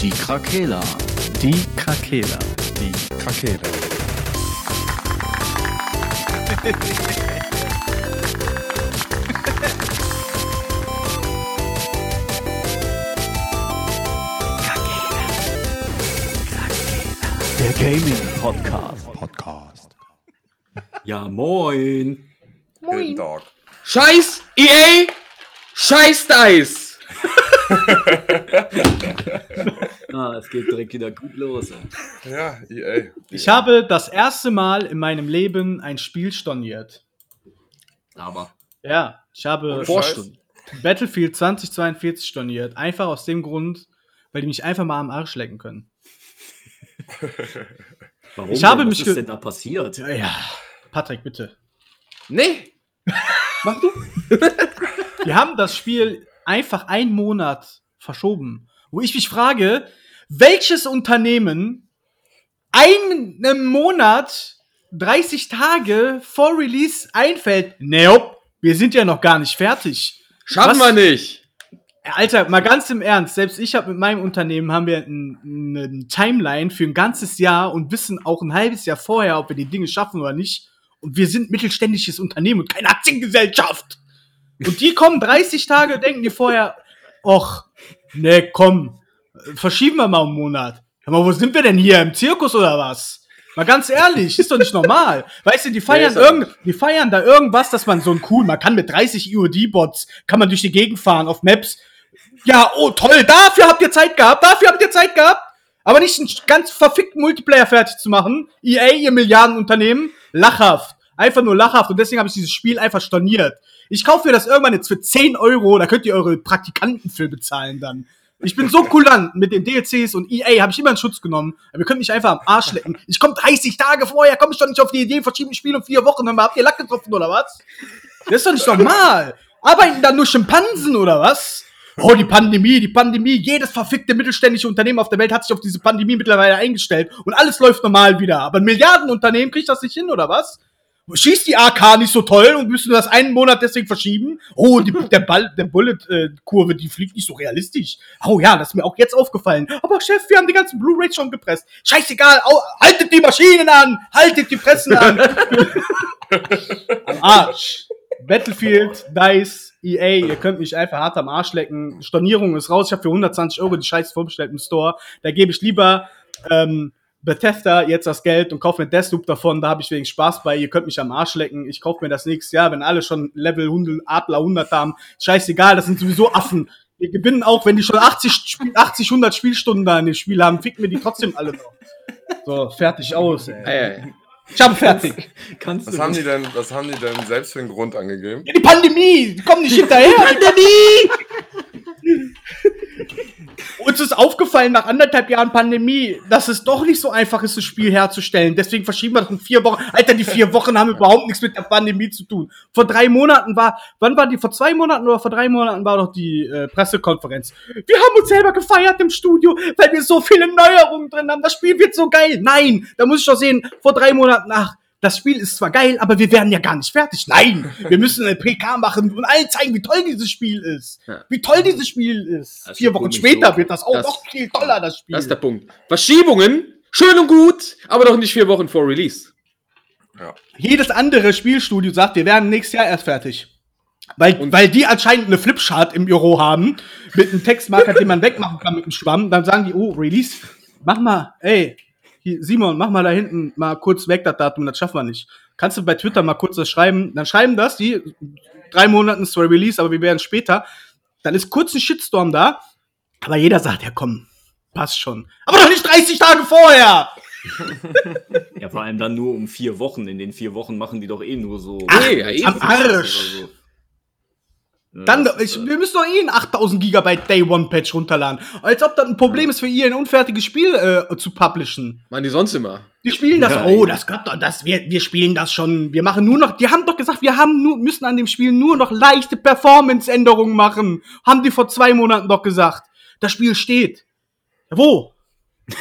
Die Krakela. Die Krakela. Die Krakela. Der Gaming Podcast. Podcast. Ja, moin. Guten Tag. Scheiß EA, Scheiß DICE. Ah, es geht direkt wieder gut los. ey. Ja, EA. Ich habe das erste Mal in meinem Leben ein Spiel storniert. Aber Ja, ich habe Vorstunden. Battlefield 2042 storniert. Einfach aus dem Grund, weil die mich einfach mal am Arsch lecken können. warum? Ich habe Was ist denn da passiert? Ja, ja. Patrick, bitte. Nee. Mach du. Wir haben das Spiel einfach einen Monat verschoben. Wo ich mich frage, welches Unternehmen einen Monat, 30 Tage vor Release einfällt, nope, wir sind ja noch gar nicht fertig. Schaffen Was? wir nicht. Alter, mal ganz im Ernst, selbst ich habe mit meinem Unternehmen haben wir eine Timeline für ein ganzes Jahr und wissen auch ein halbes Jahr vorher, ob wir die Dinge schaffen oder nicht. Und wir sind mittelständisches Unternehmen und keine Aktiengesellschaft. Und die kommen 30 Tage, denken die vorher, och, ne, komm, verschieben wir mal einen Monat. Hör mal, wo sind wir denn hier? Im Zirkus oder was? Mal ganz ehrlich, ist doch nicht normal. Weißt du, die feiern, aber- irgend, die feiern da irgendwas, dass man so ein cool, man kann mit 30 IOD-Bots, kann man durch die Gegend fahren auf Maps. Ja, oh toll, dafür habt ihr Zeit gehabt, dafür habt ihr Zeit gehabt. Aber nicht einen ganz verfickten Multiplayer fertig zu machen. EA, ihr Milliardenunternehmen, lachhaft. Einfach nur lachhaft. Und deswegen habe ich dieses Spiel einfach storniert. Ich kaufe mir das irgendwann jetzt für 10 Euro, da könnt ihr eure Praktikanten für bezahlen dann. Ich bin so kulant mit den DLCs und EA habe ich immer in Schutz genommen. Aber ihr könnt mich einfach am Arsch lecken. Ich komme 30 Tage vorher, komme ich doch nicht auf die Idee, verschieben Spiele um vier Wochen. Mal, habt ihr Lack getroffen oder was? Das ist doch nicht normal. Arbeiten da nur Schimpansen oder was? Oh, die Pandemie, die Pandemie. Jedes verfickte mittelständische Unternehmen auf der Welt hat sich auf diese Pandemie mittlerweile eingestellt und alles läuft normal wieder. Aber ein Milliardenunternehmen kriegt das nicht hin, oder was? Schießt die AK nicht so toll und müssen das einen Monat deswegen verschieben? Oh, die, der Ball, der Bullet-Kurve, die fliegt nicht so realistisch. Oh ja, das ist mir auch jetzt aufgefallen. Aber Chef, wir haben die ganzen Blu-rays schon gepresst. Scheißegal, au, haltet die Maschinen an, haltet die Pressen an. am Arsch. Battlefield, DICE, EA, ihr könnt mich einfach hart am Arsch lecken. Stornierung ist raus. Ich habe für 120 Euro die Scheiße vorbestellt im Store. Da gebe ich lieber ähm, Bethesda jetzt das Geld und kaufe mir Deathloop davon. Da habe ich wegen Spaß bei. Ihr könnt mich am Arsch lecken. Ich kaufe mir das nächstes Jahr, wenn alle schon Level 100, Adler 100 haben. Scheißegal, das sind sowieso Affen. Wir gewinnen auch, wenn die schon 80, Spiel- 80 100 Spielstunden da in dem Spiel haben, ficken wir die trotzdem alle noch. So, fertig aus, ey. Ey, Ich habe fertig. Kannst Was du haben nicht- die denn, was haben die denn selbst für einen Grund angegeben? Ja, die Pandemie, die kommen nicht hinterher. Pandemie! Uns ist aufgefallen nach anderthalb Jahren Pandemie, dass es doch nicht so einfach ist, das Spiel herzustellen. Deswegen verschieben wir das um vier Wochen. Alter, die vier Wochen haben überhaupt nichts mit der Pandemie zu tun. Vor drei Monaten war, wann war die? Vor zwei Monaten oder vor drei Monaten war doch die äh, Pressekonferenz. Wir haben uns selber gefeiert im Studio, weil wir so viele Neuerungen drin haben. Das Spiel wird so geil. Nein, da muss ich doch sehen, vor drei Monaten nach. Das Spiel ist zwar geil, aber wir werden ja gar nicht fertig. Nein, wir müssen eine PK machen und allen zeigen, wie toll dieses Spiel ist. Ja. Wie toll dieses Spiel ist. Ist Vier ja Wochen später so. wird das auch Das- noch viel toller, das Spiel. das ist der Punkt. Verschiebungen, schön und gut, aber doch nicht vier Wochen vor Release. Jedes andere Spielstudio sagt, wir werden nächstes Jahr erst fertig. Weil, Und- weil die anscheinend eine Flipchart im Büro haben, mit einem Textmarker, den man wegmachen kann mit dem Schwamm, dann sagen die, oh, Release, mach mal, ey, hier, Simon, mach mal da hinten mal kurz weg das Datum, das schaffen wir nicht. Kannst du bei Twitter mal kurz das schreiben? Dann schreiben das, die, drei Monaten ist zwar Release, aber wir werden später. Dann ist kurz ein Shitstorm da, aber jeder sagt, ja komm, passt schon. Aber doch nicht 30 Tage vorher! Ja, vor allem dann nur um vier Wochen. In den vier Wochen machen die doch eh nur so. Nee, ja, eben. am Arsch. So. Dann, ich, äh, wir müssen doch eh ein 8000 Gigabyte Day One Patch runterladen. Als ob das ein Problem ist für ihr, ein unfertiges Spiel äh, zu publishen. Machen die sonst immer. Die spielen das, Ja, oh, das klappt doch, das, wir, wir spielen das schon. Wir machen nur noch, die haben doch gesagt, wir haben nur, müssen an dem Spiel nur noch leichte Performance-Änderungen machen. Haben die vor zwei Monaten doch gesagt. Das Spiel steht. Wo?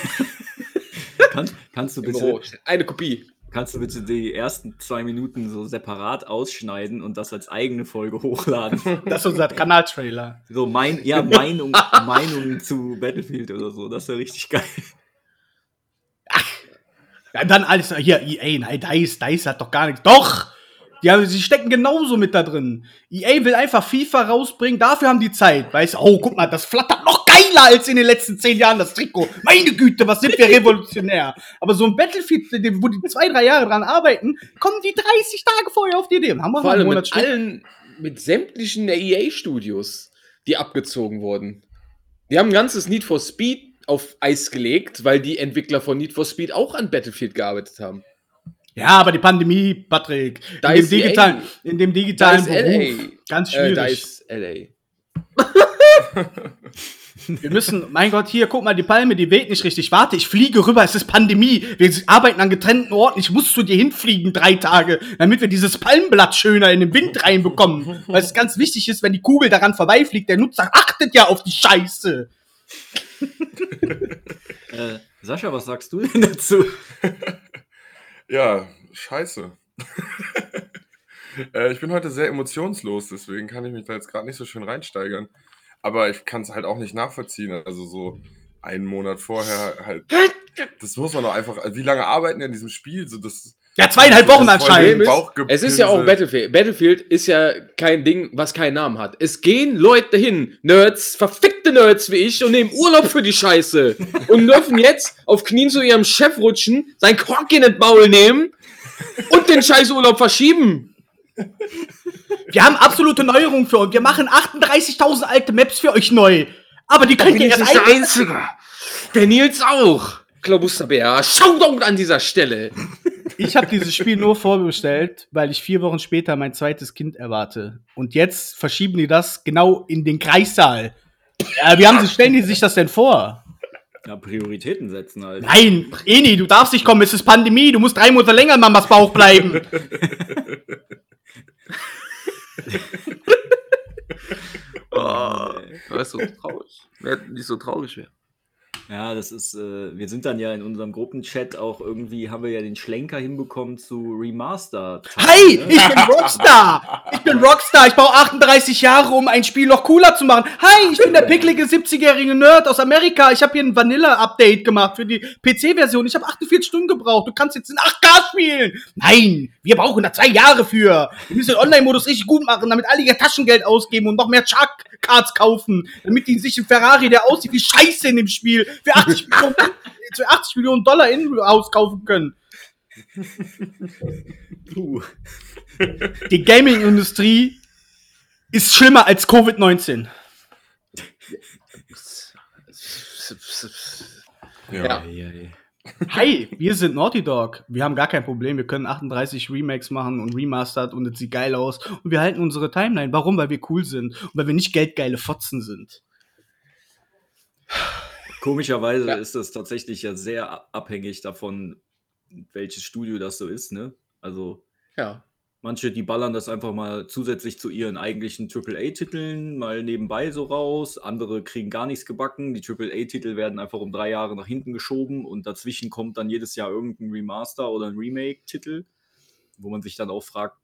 Kannst, kannst, du bitte. Eine Kopie. Kannst du bitte die ersten zwei Minuten so separat ausschneiden und das als eigene Folge hochladen? Das ist unser Kanaltrailer. So mein, ja, Meinung, Meinung zu Battlefield oder so. Das wäre richtig geil. Ja, dann alles, hier, EA, nein, DICE, DICE hat doch gar nichts. Doch! Haben, sie stecken genauso mit da drin. EA will einfach FIFA rausbringen, dafür haben die Zeit. Weißt du, oh, guck mal, das flattert noch geiler als in den letzten zehn Jahren, das Trikot. Meine Güte, was sind wir revolutionär. Aber so ein Battlefield, wo die zwei, drei Jahre dran arbeiten, kommen die 30 Tage vorher auf die Idee. Haben wir Vor allem mit allen, mit sämtlichen EA-Studios, die abgezogen wurden. Die haben ein ganzes Need for Speed auf Eis gelegt, weil die Entwickler von Need for Speed auch an Battlefield gearbeitet haben. Ja, aber die Pandemie, Patrick, Da in dem digitalen, in dem digitalen Da ist Beruf, LA. ganz Äh, da schwierig. ist LA. Wir müssen, mein Gott, hier, guck mal, die Palme, die weht nicht richtig. Warte, ich fliege rüber, es ist Pandemie. Wir arbeiten an getrennten Orten. Ich muss zu dir hinfliegen, drei Tage, damit wir dieses Palmblatt schöner in den Wind reinbekommen. Weil es ganz wichtig ist, wenn die Kugel daran vorbeifliegt, der Nutzer achtet ja auf die Scheiße. Äh, Sascha, was sagst du denn dazu? Ja, scheiße. äh, ich bin heute sehr emotionslos, deswegen kann ich mich da jetzt gerade nicht so schön reinsteigern. Aber ich kann es halt auch nicht nachvollziehen. Also so einen Monat vorher halt. Das muss man doch einfach. Wie lange arbeiten an diesem Spiel? So, das, Ja, zweieinhalb Wochen anscheinend. Es ist ja auch Battlefield. Battlefield ist ja kein Ding, was keinen Namen hat. Es gehen Leute hin, Nerds, verfickte Nerds wie ich, und nehmen Urlaub für die Scheiße. Und dürfen jetzt auf Knien zu ihrem Chef rutschen, sein Kork in den Maul nehmen und den Scheißurlaub verschieben. Wir haben absolute Neuerungen für euch. Wir machen 38.000 alte Maps für euch neu. Aber die könnt ihr erst ein Einzige. Der Nils auch. Klaubusterbär, Shoutout an dieser Stelle. Ich habe dieses Spiel nur vorbestellt, weil ich vier Wochen später mein zweites Kind erwarte. Und jetzt verschieben die das genau in den Kreissaal. Ja, wie haben sie, stellen die sich das denn vor? Ja, Prioritäten setzen halt. Nein, Eni, du darfst nicht kommen, es ist Pandemie, du musst drei Monate länger in Mamas Bauch bleiben. Oh, das ist so traurig. Wäre nicht so traurig wäre. Ja, das ist, äh, wir sind dann ja in unserem Gruppenchat auch irgendwie, haben wir ja den Schlenker hinbekommen zu Remaster. Hi, ich bin Rockstar. Ich bin Rockstar. Ich baue 38 Jahre, um ein Spiel noch cooler zu machen. Hi, ich bin der picklige 70-jährige Nerd aus Amerika. Ich habe hier ein Vanilla-Update gemacht für die PC-Version. Ich habe 48 Stunden gebraucht. Du kannst jetzt in 8K spielen. Nein, wir brauchen da zwei Jahre für. Wir müssen den Online-Modus richtig gut machen, damit alle ihr Taschengeld ausgeben und noch mehr Chuck-Cards kaufen, damit die sich einen Ferrari, der aussieht wie Scheiße in dem Spiel, für 80 Millionen, für 80 Millionen Dollar in-house kaufen können. Puh. Die Gaming-Industrie ist schlimmer als Covid-19. Ja. Ja. Hi, wir sind Naughty Dog. Wir haben gar kein Problem. Wir können 38 Remakes machen und Remastered und es sieht geil aus. Und wir halten unsere Timeline. Warum? Weil wir cool sind und weil wir nicht geldgeile Fotzen sind. Komischerweise Ja. ist das tatsächlich ja sehr abhängig davon, welches Studio das so ist, ne? Also ja. manche, die ballern das einfach mal zusätzlich zu ihren eigentlichen AAA-Titeln mal nebenbei so raus. Andere kriegen gar nichts gebacken. Die AAA-Titel werden einfach um drei Jahre nach hinten geschoben und dazwischen kommt dann jedes Jahr irgendein Remaster oder ein Remake-Titel, wo man sich dann auch fragt,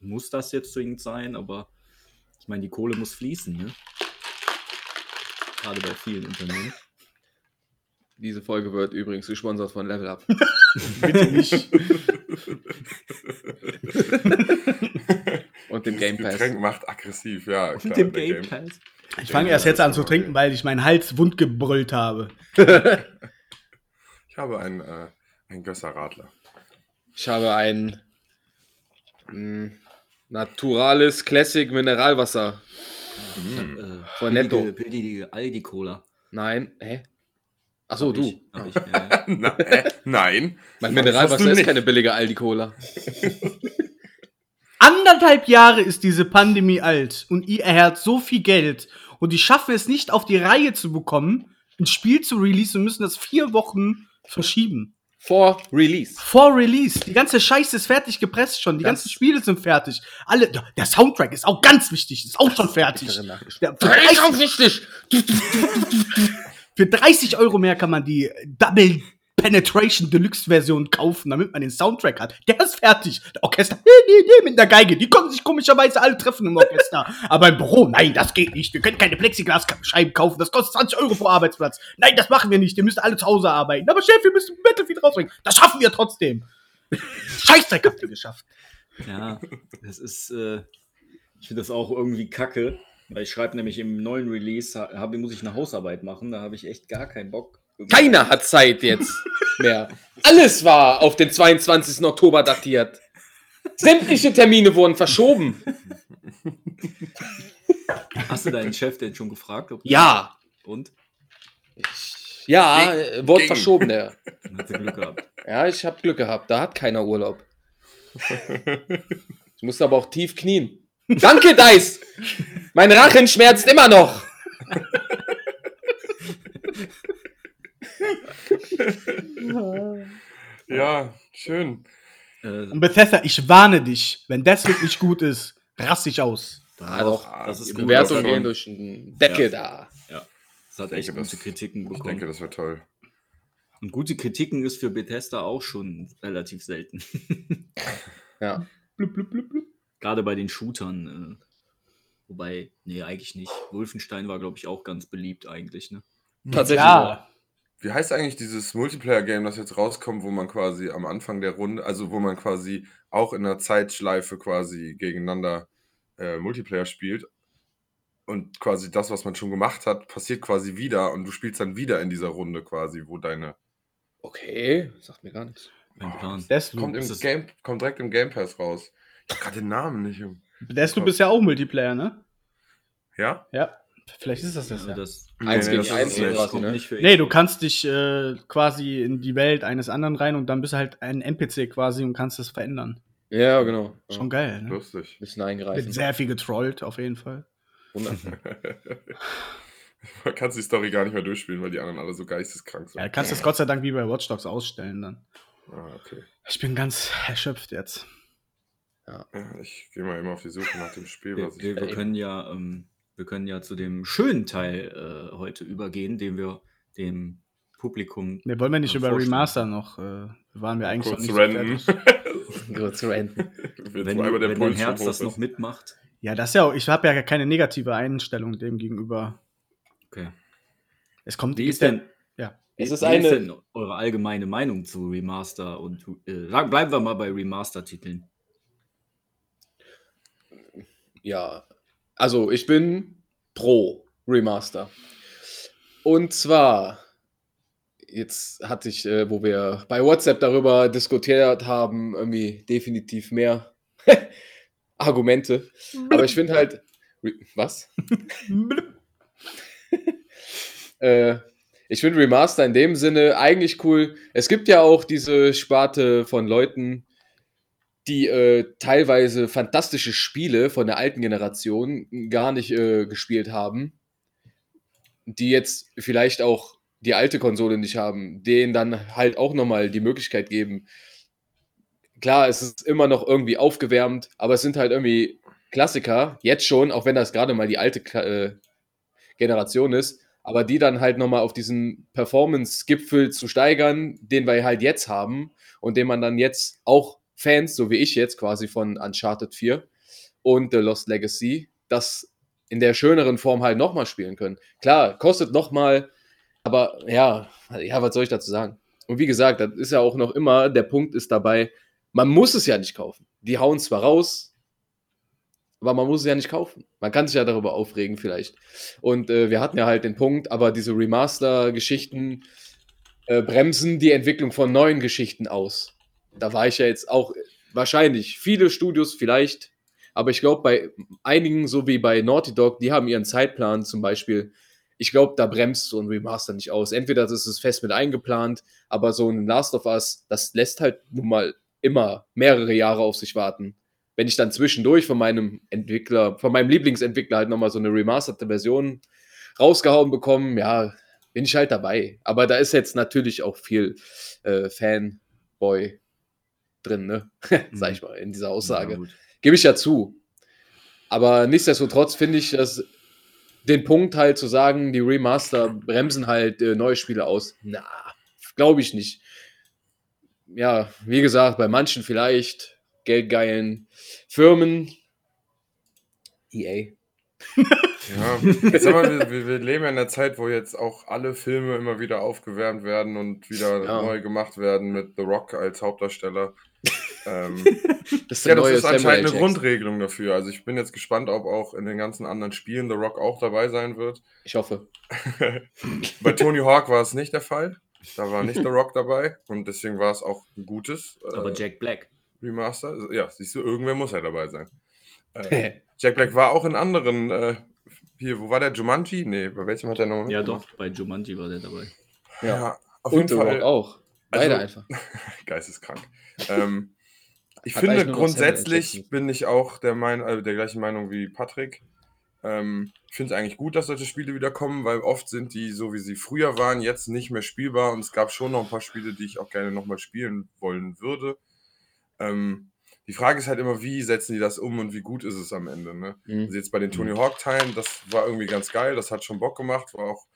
muss das jetzt zwingend sein? Aber ich meine, die Kohle muss fließen, ne? Gerade bei vielen Unternehmen. Diese Folge wird übrigens gesponsert von Level Up. Bitte nicht. Und dem Game Pass. Getränk macht aggressiv, ja. Klar, Mit dem der Game Pass. Ich fange erst jetzt an zu trinken, weil ich meinen Hals wund gebrüllt habe. Ich habe einen, äh, einen Gösser Radler. Ich habe ein mh, naturales Classic Mineralwasser. Äh, Von Netto. Billige Aldi-Cola. Nein, hä? Achso, Hab du. ich- ich, ja. Na, äh, nein. Mein Mineralwasser ist nicht. keine billige Aldi-Cola. Anderthalb Jahre ist diese Pandemie alt und ihr erhält so viel Geld und die schaffen es nicht auf die Reihe zu bekommen, ein Spiel zu releasen und müssen das vier Wochen verschieben. Vor Release. Vor Release. Die ganze Scheiße ist fertig gepresst schon. Die Das- ganzen Spiele sind fertig. Alle, der Soundtrack ist auch ganz wichtig. Ist auch schon fertig. Der, für, 30, wichtig! für 30 Euro mehr kann man die Double Penetration Deluxe Version kaufen, damit man den Soundtrack hat. Der ist fertig. Der Orchester, nee, nee, nee, mit der Geige. Die konnten sich komischerweise alle treffen im Orchester. Aber im Büro, nein, das geht nicht. Wir können keine Plexiglasscheiben kaufen. Das kostet 20 Euro pro Arbeitsplatz. Nein, das machen wir nicht. Ihr müsst alle zu Hause arbeiten. Aber Chef, wir müssen Battlefield rausbringen. Das schaffen wir trotzdem. Scheißdreck habt ihr geschafft. Ja, das ist, äh, ich finde das auch irgendwie kacke, weil ich schreibe nämlich im neuen Release, ha- hab, muss ich eine Hausarbeit machen, da habe ich echt gar keinen Bock. Keiner hat Zeit jetzt mehr. Alles war auf den 22. Oktober datiert. Sämtliche Termine wurden verschoben. Hast du deinen Chef denn schon gefragt? Ob Ja. Und? Ja, äh, wurde Ging. verschoben, der. Hat er Glück gehabt. Ja, ich habe Glück gehabt. Da hat keiner Urlaub. Ich musste aber auch tief knien. Danke, Dice! Mein Rachen schmerzt immer noch. Ja, schön. Und Bethesda, ich warne dich, wenn das wirklich gut ist, raste ich aus. Ah, doch. das ist Die gut. Bewertungen schon. gehen durch den Deckel da. Das hat Ich echt denke, gute das- Kritiken Ich bekommen. denke, das wäre toll. Und gute Kritiken ist für Bethesda auch schon relativ selten. Ja. Blub, blub, blub, blub. Gerade bei den Shootern. Äh, wobei, nee, eigentlich nicht. Wolfenstein war, glaube ich, auch ganz beliebt eigentlich, ne? Tatsächlich. Ja, Wie heißt eigentlich dieses Multiplayer-Game, das jetzt rauskommt, wo man quasi am Anfang der Runde, also wo man quasi auch in einer Zeitschleife quasi gegeneinander äh, Multiplayer spielt und quasi das, was man schon gemacht hat, passiert quasi wieder und du spielst dann wieder in dieser Runde quasi, wo deine Okay, sagt mir gar nichts. Plan. Deathloop. kommt, im Game, kommt direkt im Game Pass raus. Ich hab gerade den Namen nicht. im- Deathloop ist ja auch Multiplayer, ne? Ja? Ja. Vielleicht ist das das Also ja. das, Eins gegen das ist eins es ne? Nee, du kannst dich äh, quasi in die Welt eines anderen rein und dann bist du halt ein NPC quasi und kannst das verändern. Ja, genau. Ja. Schon geil, ne? Lustig. Bisschen Wird eingreifen. sehr viel getrollt, auf jeden Fall. Wunder- Man kann die Story gar nicht mehr durchspielen, weil die anderen alle so geisteskrank sind. Ja, du kannst das Gott sei Dank wie bei Watch Dogs ausstellen dann. Ah, okay. Ich bin ganz erschöpft jetzt. Ja, ich gehe mal immer auf die Suche nach dem Spiel, Wir, was ich. wir, wir, können ja, ähm, wir können ja zu dem schönen Teil äh, heute übergehen, den wir dem Publikum. Ne, wollen wir nicht Ja, über vorstellen. Remaster noch, äh, waren wir eigentlich Kurz noch nicht fertig. Kurz ranten. Wenn, Wenn, einmal der wenn dein Puls Herz das noch mitmacht. Ja, das ist ja auch, ich habe ja keine negative Einstellung dem gegenüber. Okay. Es kommt, Wie ist denn, Ja. Es ist eine- ist denn eure allgemeine Meinung zu Remaster und äh, bleiben wir mal bei Remaster-Titeln. Ja, also ich bin pro Remaster. Und zwar, jetzt hatte ich, äh, wo wir bei WhatsApp darüber diskutiert haben, irgendwie definitiv mehr Argumente. Aber ich finde halt, was? Äh, ich finde Remaster in dem Sinne eigentlich cool. Es gibt ja auch diese Sparte von Leuten, die äh, teilweise fantastische Spiele von der alten Generation gar nicht äh, gespielt haben, die jetzt vielleicht auch die alte Konsole nicht haben, denen dann halt auch nochmal die Möglichkeit geben. Klar, es ist immer noch irgendwie aufgewärmt, aber es sind halt irgendwie Klassiker, jetzt schon, auch wenn das gerade mal die alte äh, Generation ist, aber die dann halt nochmal auf diesen Performance-Gipfel zu steigern, den wir halt jetzt haben und den man dann jetzt auch Fans, so wie ich jetzt quasi von Uncharted 4 und The Lost Legacy, das in der schöneren Form halt nochmal spielen können. Klar, kostet nochmal, aber ja, ja, was soll ich dazu sagen? Und wie gesagt, das ist ja auch noch immer, der Punkt ist dabei, man muss es ja nicht kaufen. Die hauen zwar raus, aber man muss es ja nicht kaufen. Man kann sich ja darüber aufregen vielleicht. Und äh, wir hatten ja halt den Punkt, aber diese Remaster-Geschichten äh, bremsen die Entwicklung von neuen Geschichten aus. Da war ich ja jetzt auch wahrscheinlich viele Studios vielleicht, aber ich glaube bei einigen, so wie bei Naughty Dog, die haben ihren Zeitplan zum Beispiel. Ich glaube, da bremst so ein Remaster nicht aus. Entweder das ist fest mit eingeplant, aber so ein Last of Us, das lässt halt nun mal immer mehrere Jahre auf sich warten. Wenn ich dann zwischendurch von meinem Entwickler, von meinem Lieblingsentwickler halt nochmal so eine remasterte Version rausgehauen bekomme, ja, bin ich halt dabei. Aber da ist jetzt natürlich auch viel äh, Fanboy drin, ne? Sag ich mal, in dieser Aussage. Ja. Gebe ich ja zu. Aber nichtsdestotrotz finde ich das den Punkt halt zu sagen, die Remaster bremsen halt äh, neue Spiele aus. Na, glaube ich nicht. Ja, wie gesagt, bei manchen vielleicht geldgeilen Firmen. EA. Ja, jetzt sag mal, wir, wir leben ja in einer Zeit, wo jetzt auch alle Filme immer wieder aufgewärmt werden und wieder Ja. neu gemacht werden mit The Rock als Hauptdarsteller. ähm, Das ist ja, das ist anscheinend eine Jackson. Grundregelung dafür. Also ich bin jetzt gespannt, ob auch in den ganzen anderen Spielen The Rock auch dabei sein wird. Ich hoffe. Bei Tony Hawk war es nicht der Fall. Da war nicht The Rock dabei und deswegen war es auch ein gutes äh, Aber Jack Black. Remaster. Ja, siehst du, irgendwer muss ja dabei sein. Äh, Jack Black war auch in anderen. Äh, hier, wo war der? Jumanji? Nee, bei welchem hat er noch Ja, doch, bei Jumanji war der dabei. Ja, auf Und jeden Rock Fall auch. Beide Also- einfach. geisteskrank. ähm, ich Hat finde, grundsätzlich bin ich auch der, mein, äh, der gleichen Meinung wie Patrick. Ähm, ich finde es eigentlich gut, dass solche Spiele wieder kommen, weil oft sind die, so wie sie früher waren, jetzt nicht mehr spielbar und es gab schon noch ein paar Spiele, die ich auch gerne nochmal spielen wollen würde. Ähm, die Frage ist halt immer, wie setzen die das um und wie gut ist es am Ende. Ne? Mhm. Also jetzt bei den Tony Hawk-Teilen, das war irgendwie ganz geil, das hat schon Bock gemacht, war auch,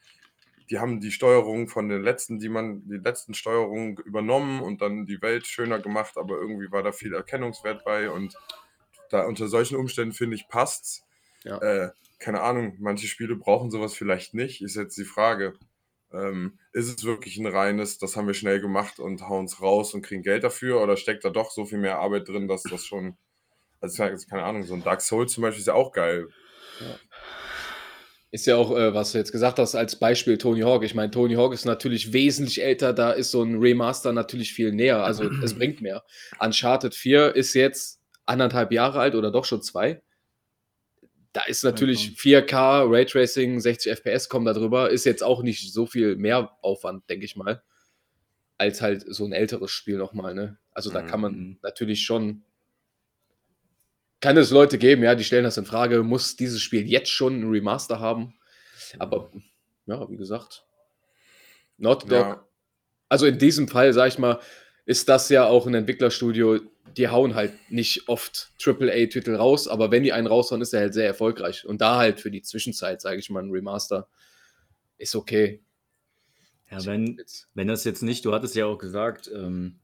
die haben die Steuerung von den letzten, die man, die letzten Steuerungen übernommen und dann die Welt schöner gemacht, aber irgendwie war da viel Erkennungswert bei und da unter solchen Umständen finde ich passt's. Ja. Äh, keine Ahnung, manche Spiele brauchen sowas vielleicht nicht, ist jetzt die Frage. Ähm, ist es wirklich ein reines, das haben wir schnell gemacht und hauen es raus und kriegen Geld dafür oder steckt da doch so viel mehr Arbeit drin, dass das schon, also keine Ahnung, so ein Dark Souls zum Beispiel ist ja auch geil. Ist ja auch, äh, was du jetzt gesagt hast, als Beispiel Tony Hawk. Ich meine, Tony Hawk ist natürlich wesentlich älter, da ist so ein Remaster natürlich viel näher. Also es bringt mehr. Uncharted 4 ist jetzt anderthalb Jahre alt oder doch schon zwei. Da ist natürlich 4K, Raytracing, 60 FPS kommen da drüber. Ist jetzt auch nicht so viel mehr Aufwand, denke ich mal, als halt so ein älteres Spiel nochmal. Ne? Also da kann man Mhm. natürlich schon kann es Leute geben, ja, die stellen das in Frage, muss dieses Spiel jetzt schon ein Remaster haben? Aber ja, wie gesagt, Naughty Dog, Ja, also in diesem Fall, sag ich mal, ist das ja auch ein Entwicklerstudio, die hauen halt nicht oft AAA-Titel raus, aber wenn die einen raushauen, ist er halt sehr erfolgreich. Und da halt für die Zwischenzeit, sage ich mal, ein Remaster ist okay. Ja, wenn, wenn das jetzt nicht, du hattest ja auch gesagt, ähm,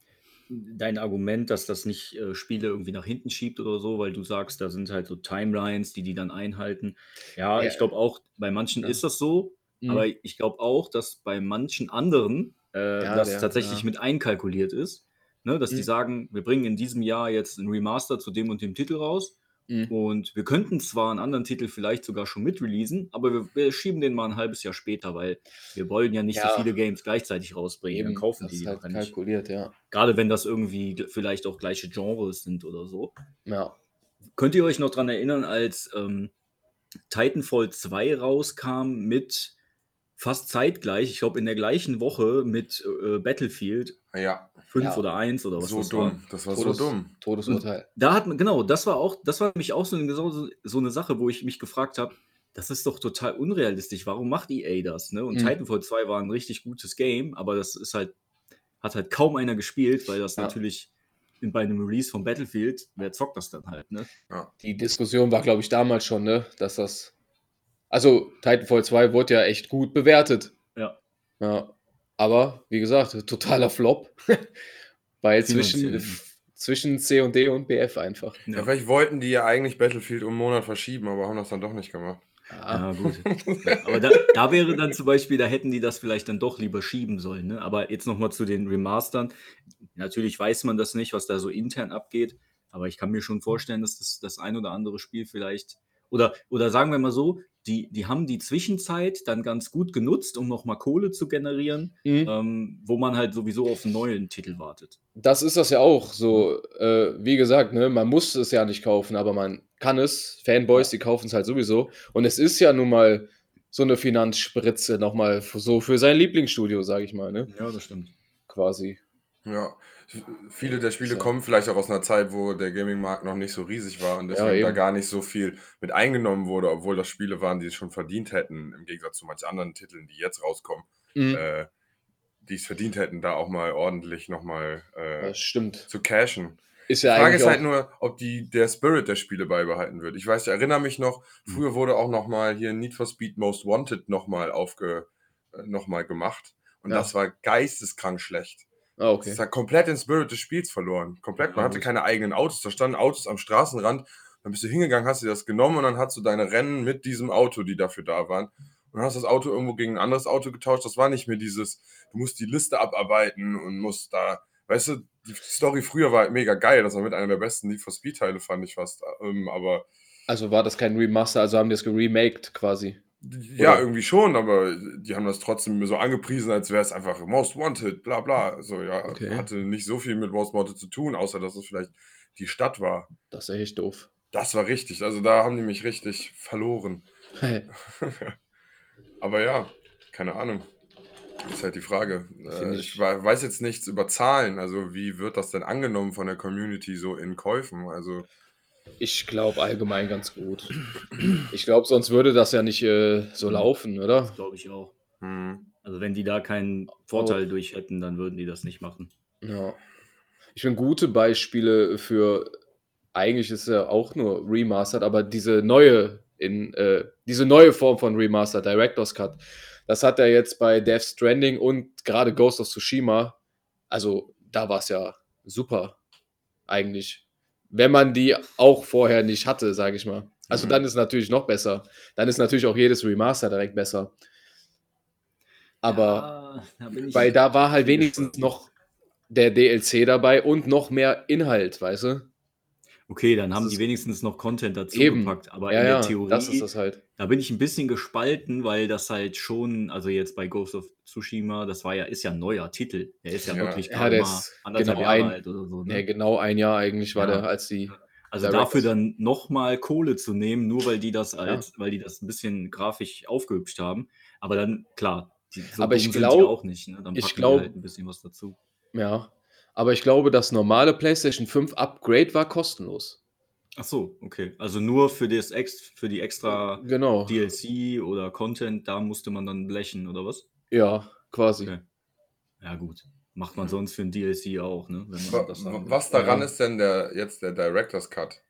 dein Argument, dass das nicht äh, Spiele irgendwie nach hinten schiebt oder so, weil du sagst, da sind halt so Timelines, die die dann einhalten. Ja, Ja. ich glaube auch, bei manchen Ja. ist das so, Mhm. aber ich glaube auch, dass bei manchen anderen äh, Ja, das tatsächlich mit einkalkuliert ist. Ne, dass die Mhm. sagen, wir bringen in diesem Jahr jetzt ein Remaster zu dem und dem Titel raus. Mhm. Und wir könnten zwar einen anderen Titel vielleicht sogar schon mit releasen, aber wir, wir schieben den mal ein halbes Jahr später, weil wir wollen ja nicht Ja. so viele Games gleichzeitig rausbringen. Dann kaufen das die die halt nicht. kalkuliert, ja. Gerade wenn das irgendwie vielleicht auch gleiche Genres sind oder so. Ja. Könnt ihr euch noch daran erinnern, als ähm, Titanfall 2 rauskam mit fast zeitgleich, ich glaube in der gleichen Woche mit äh, Battlefield ja 5 Ja. oder 1 oder was so das dumm. war. Das war Todes- so dumm. Todesurteil. Da hat man, genau, das war auch, das war nämlich auch so eine, so, so eine Sache, wo ich mich gefragt habe, das ist doch total unrealistisch. Warum macht EA das? Ne? Und Mhm. Titanfall 2 war ein richtig gutes Game, aber das ist halt, hat halt kaum einer gespielt, weil das Ja. natürlich in, bei einem Release von Battlefield, wer zockt das dann halt, ne? Die Diskussion war, glaube ich, damals schon, ne, dass das. Also, Titanfall 2 wurde ja echt gut bewertet. Ja. Ja. Aber, wie gesagt, totaler Flop. Weil zwischen, zwischen C und D und BF einfach. Ja. vielleicht wollten die ja eigentlich Battlefield um einen Monat verschieben, aber haben das dann doch nicht gemacht. Ja, gut. Aber da, da wäre dann zum Beispiel, da hätten die das vielleicht dann doch lieber schieben sollen. Ne? Aber jetzt nochmal zu den Remastern. Natürlich weiß man das nicht, was da so intern abgeht. Aber ich kann mir schon vorstellen, dass das, das ein oder andere Spiel vielleicht. Oder, oder sagen wir mal so, die, die haben die Zwischenzeit dann ganz gut genutzt, um nochmal Kohle zu generieren, Mhm. ähm, wo man halt sowieso auf einen neuen Titel wartet. Das ist das ja auch so. Äh, wie gesagt, ne, man muss es ja nicht kaufen, aber man kann es. Fanboys, die kaufen es halt sowieso. Und es ist ja nun mal so eine Finanzspritze nochmal so für sein Lieblingsstudio, sage ich mal, ne? Ja, das stimmt. Quasi. Ja, viele der Spiele So. kommen vielleicht auch aus einer Zeit, wo der Gaming-Markt noch nicht so riesig war und deswegen da eben. gar nicht so viel mit eingenommen wurde, obwohl das Spiele waren, die es schon verdient hätten, im Gegensatz zu manchen anderen Titeln, die jetzt rauskommen, Mhm. äh, die es verdient hätten, da auch mal ordentlich nochmal äh, zu cashen. Ist Die ja Frage ist halt nur, ob die, der Spirit der Spiele beibehalten wird. Ich weiß, ich erinnere mich noch, Hm. früher wurde auch nochmal hier Need for Speed Most Wanted nochmal aufge, äh, noch mal gemacht. Und Ja. das war geisteskrank schlecht. Ah, okay. Das hat komplett den Spirit des Spiels verloren. Komplett. Man hatte keine eigenen Autos. Da standen Autos am Straßenrand. Dann bist du hingegangen, hast dir das genommen und dann hast du deine Rennen mit diesem Auto, die dafür da waren. Und dann hast das Auto irgendwo gegen ein anderes Auto getauscht. Das war nicht mehr dieses, du musst die Liste abarbeiten und musst da, weißt du, die Story früher war halt mega geil. Das war mit einer der besten Need for Speed Teile, fand ich fast. Ähm, aber Also war das kein Remaster, also haben die es geremaked quasi. Ja, Oder? irgendwie schon, aber die haben das trotzdem so angepriesen, als wäre es einfach Most Wanted, bla bla. So, ja, Okay. hatte nicht so viel mit Most Wanted zu tun, außer dass es vielleicht die Stadt war. Das ist echt doof. Das war richtig. Also da haben die mich richtig verloren. Aber ja, keine Ahnung. Das ist halt die Frage. Äh, ich- ich wei- weiß jetzt nichts über Zahlen. Also wie wird das denn angenommen von der Community so in Käufen? Also Ich glaube allgemein ganz gut. Ich glaube, sonst würde das ja nicht äh, so laufen, oder? Das glaube ich auch. hm, Also wenn die da keinen Vorteil durch hätten, dann würden die das nicht machen. Ja. Ich finde gute Beispiele für, eigentlich ist ja auch nur Remastered, aber diese neue, in, äh, diese neue Form von Remastered, Director's Cut, das hat er jetzt bei Death Stranding und gerade Ghost of Tsushima, also da war es ja super, eigentlich. Wenn man die auch vorher nicht hatte, sage ich mal. Also Mhm. dann ist natürlich noch besser. Dann ist natürlich auch jedes Remaster direkt besser. Aber Ja, da weil da war halt wenigstens noch der DLC dabei und noch mehr Inhalt, weißt du? Okay, dann haben Das die wenigstens noch Content dazu Eben. gepackt. Aber ja, in der ja, Theorie, das ist das halt. Da bin ich ein bisschen gespalten, weil das halt schon, also jetzt bei Ghost of Tsushima, das war ja, ist ja ein neuer Titel. Der ist ja, Ja. wirklich Ja, ist genau Jahre ein- alt oder so. Ne? Ja, genau ein Jahr eigentlich war Ja. der, als die. Also Directors. dafür dann nochmal Kohle zu nehmen, nur weil die das als, weil die das ein bisschen grafisch aufgehübscht haben. Aber dann, klar, die, so Aber ich dumm glaub- sind die auch nicht. Ne? Dann ich packen die glaub- halt ein bisschen was dazu. Ja. Aber ich glaube, das normale PlayStation 5 Upgrade war kostenlos. Ach so, okay. Also nur für, das Ex für die extra Genau. DLC oder Content, da musste man dann blechen, oder was? Ja, quasi. Okay. Ja, gut. Macht man sonst für ein DLC auch, ne? Wenn man wa- das wa- haben will. was daran Ja. ist denn der jetzt der Director's Cut?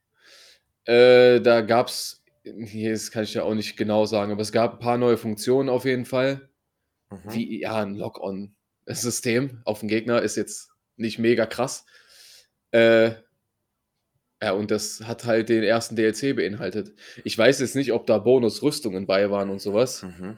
Äh, da gab es, hier das kann ich ja auch nicht genau sagen, aber es gab ein paar neue Funktionen auf jeden Fall. Mhm. Wie, ja, ein Lock-on-System auf den Gegner ist jetzt nicht mega krass. Äh, ja, und das hat halt den ersten DLC beinhaltet. Ich weiß jetzt nicht, ob da Bonus-Rüstungen bei waren und sowas. Mhm.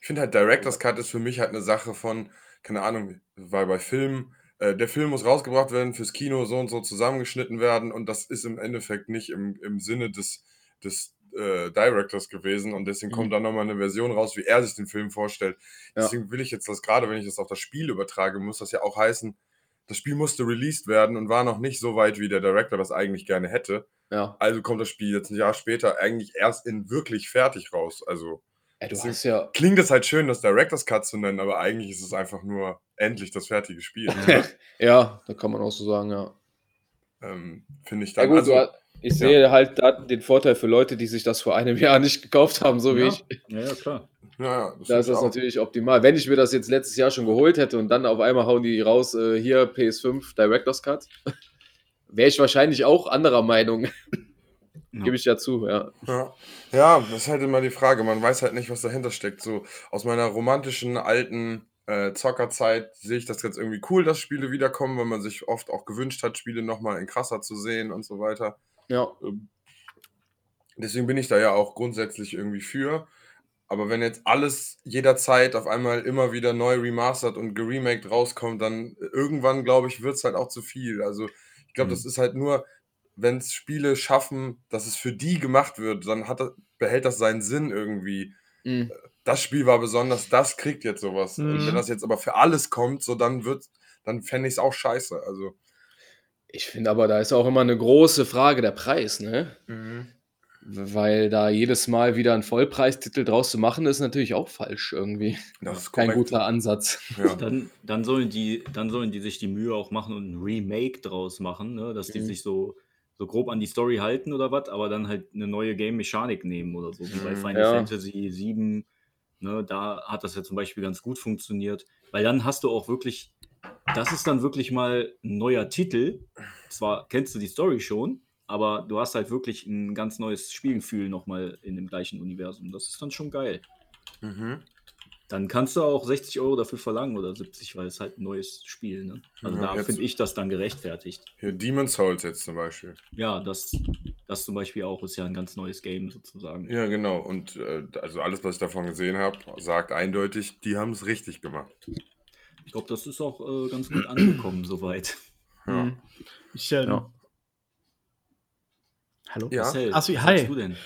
Ich finde halt, Director's Cut ist für mich halt eine Sache von, keine Ahnung, weil bei Filmen, äh, der Film muss rausgebracht werden, fürs Kino so und so zusammengeschnitten werden und das ist im Endeffekt nicht im, im Sinne des, des äh, Directors gewesen und deswegen Mhm. kommt dann nochmal eine Version raus, wie er sich den Film vorstellt. Ja. Deswegen will ich jetzt das gerade, wenn ich das auf das Spiel übertrage, muss das ja auch heißen, das Spiel musste released werden und war noch nicht so weit, wie der Director das eigentlich gerne hätte. Ja. Also kommt das Spiel jetzt ein Jahr später eigentlich erst in wirklich fertig raus. Also Ey, du Deswegen- hast ja. klingt es halt schön, das Director's Cut zu nennen, aber eigentlich ist es einfach nur endlich das fertige Spiel. ja, da kann man auch so sagen, ja. ähm, Finde ich Ja dann. gut, also, du hast- ich ja. sehe halt da den Vorteil für Leute, die sich das vor einem Jahr nicht gekauft haben, so wie Ja. ich. Ja, ja, klar. Ja, ja, das Da ist das auch. natürlich optimal. Wenn ich mir das jetzt letztes Jahr schon geholt hätte und dann auf einmal hauen die raus, äh, hier PS5 Director's Cut, wäre ich wahrscheinlich auch anderer Meinung. Ja. Gebe ich ja zu, ja. Ja. ja, das ist halt immer die Frage. Man weiß halt nicht, was dahinter steckt. So aus meiner romantischen alten äh, Zockerzeit sehe ich das jetzt irgendwie cool, dass Spiele wiederkommen, weil man sich oft auch gewünscht hat, Spiele nochmal in krasser zu sehen und so weiter. Ja, Deswegen bin ich da ja auch grundsätzlich irgendwie für. Aber wenn jetzt alles jederzeit auf einmal immer wieder neu remastered und geremaked rauskommt, dann irgendwann, glaube ich, wird es halt auch zu viel. Also ich glaube, Mhm. das ist halt nur, wenn es Spiele schaffen, dass es für die gemacht wird, dann hat behält das seinen Sinn irgendwie. mm, Das Spiel war besonders, das kriegt jetzt sowas. Und Mhm. wenn das jetzt aber für alles kommt, so dann wird, dann fände ich es auch scheiße. Also. ich finde aber, da ist auch immer eine große Frage der Preis, ne? Weil da jedes Mal wieder ein Vollpreistitel draus zu machen, ist natürlich auch falsch irgendwie. Das ist Kein korrekt. guter Ansatz. Ja. Dann, dann, sollen die, dann sollen die sich die Mühe auch machen und ein Remake draus machen, ne? dass die Mhm. sich so, so grob an die Story halten oder was, aber dann halt eine neue Game-Mechanik nehmen oder so, wie bei Mhm. Final Ja. Fantasy VII. Ne? Da hat das ja zum Beispiel ganz gut funktioniert, weil dann hast du auch wirklich, das ist dann wirklich mal ein neuer Titel. Zwar kennst du die Story schon, aber du hast halt wirklich ein ganz neues Spielgefühl nochmal in dem gleichen Universum. Das ist dann schon geil. Mhm. dann kannst du auch 60 Euro dafür verlangen oder 70, weil es halt ein neues Spiel. Ne? Also Ja, da jetzt- finde ich das dann gerechtfertigt. Hier Demon's Souls jetzt zum Beispiel. Ja, das, das zum Beispiel auch ist ja ein ganz neues Game sozusagen. Ja, genau. Und äh, also alles, was ich davon gesehen habe, sagt eindeutig, die haben es richtig gemacht. Ich glaube, das ist auch äh, ganz gut angekommen soweit. Ja. Mhm. Ich, ähm, Ja. Hallo? Ja. Marcel, Ach so, was hi. sagst du denn?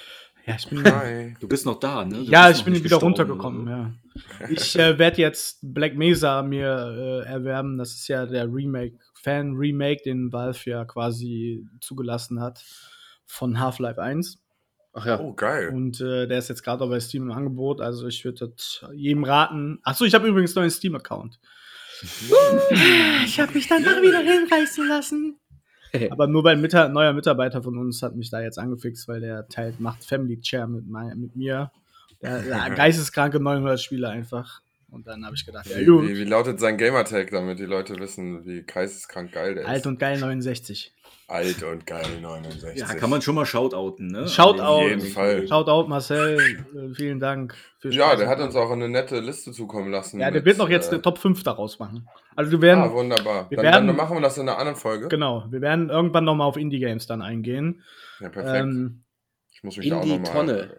Ja, ich bin, Hi. Du bist noch da, ne? Du ja, ich bin wieder gestorben runtergekommen, oder ja. Ich äh, werde jetzt Black Mesa mir äh, erwerben. Das ist ja der Remake, Fan-Remake, den Valve ja quasi zugelassen hat von Half-Life 1. Ach ja. Oh, geil. Und äh, der ist jetzt gerade auch bei Steam im Angebot. Also ich würde das jedem raten. Achso, ich habe übrigens noch einen Steam-Account. Ich habe mich danach wieder hinreißen lassen. Aber nur weil ein neuer Mitarbeiter von uns hat mich da jetzt angefixt, weil der teilt, macht Family Chair mit, mein, mit mir. Der, der geisteskranke 900 Spiele einfach. Und dann habe ich gedacht, ja Wie, gut, wie, wie lautet sein Gamertag, damit die Leute wissen, wie geisteskrank geil der ist? alt und geil 69. Alt und geil 69. Ja, kann man schon mal shoutouten, ne? Shoutout. Auf jeden Fall. Schaut out, Marcel. Äh, vielen Dank. Für Ja, Spaß. der hat uns auch eine nette Liste zukommen lassen. Ja, der mit, wird noch jetzt äh, eine Top 5 daraus machen. Also wir werden, Ah, wunderbar. wir Dann, werden- dann machen wir das in einer anderen Folge. genau, wir werden irgendwann noch mal auf Indie-Games dann eingehen. Ja, perfekt. Ähm, ich muss mich in da auch die noch mal. Tonne.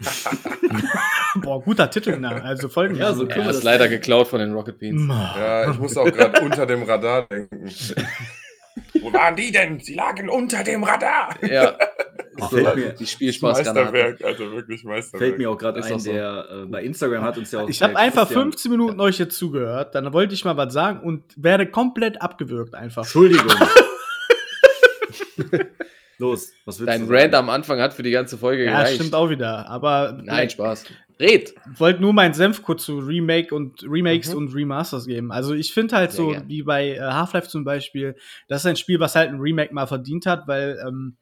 boah, guter Titel, ne? Also folgen. Ja, so Er können wir ist das- leider geklaut von den Rocket Beans. Ja, ich muss auch gerade unter dem Radar denken. Wo waren die denn? Sie lagen unter dem Radar. Ja. Fällt mir- die Spielspaßgranate. Meisterwerk, also wirklich Meisterwerk. Fällt mir auch gerade ein, so. der äh, bei Instagram hat uns ja auch. Ich habe einfach Christian- 15 Minuten euch jetzt zugehört, dann wollte ich mal was sagen und werde komplett abgewürgt einfach. Entschuldigung. Los, was willst Dein du Rant sagen? am Anfang hat für die ganze Folge Ja, gereicht. stimmt auch wieder. Aber Nein, Spaß. Red! ich wollte nur meinen Senf kurz zu Remake und Remakes Mhm. und Remasters geben. Also ich finde halt Sehr so, gern. wie bei äh, Half-Life zum Beispiel, das ist ein Spiel, was halt ein Remake mal verdient hat, weil ähm,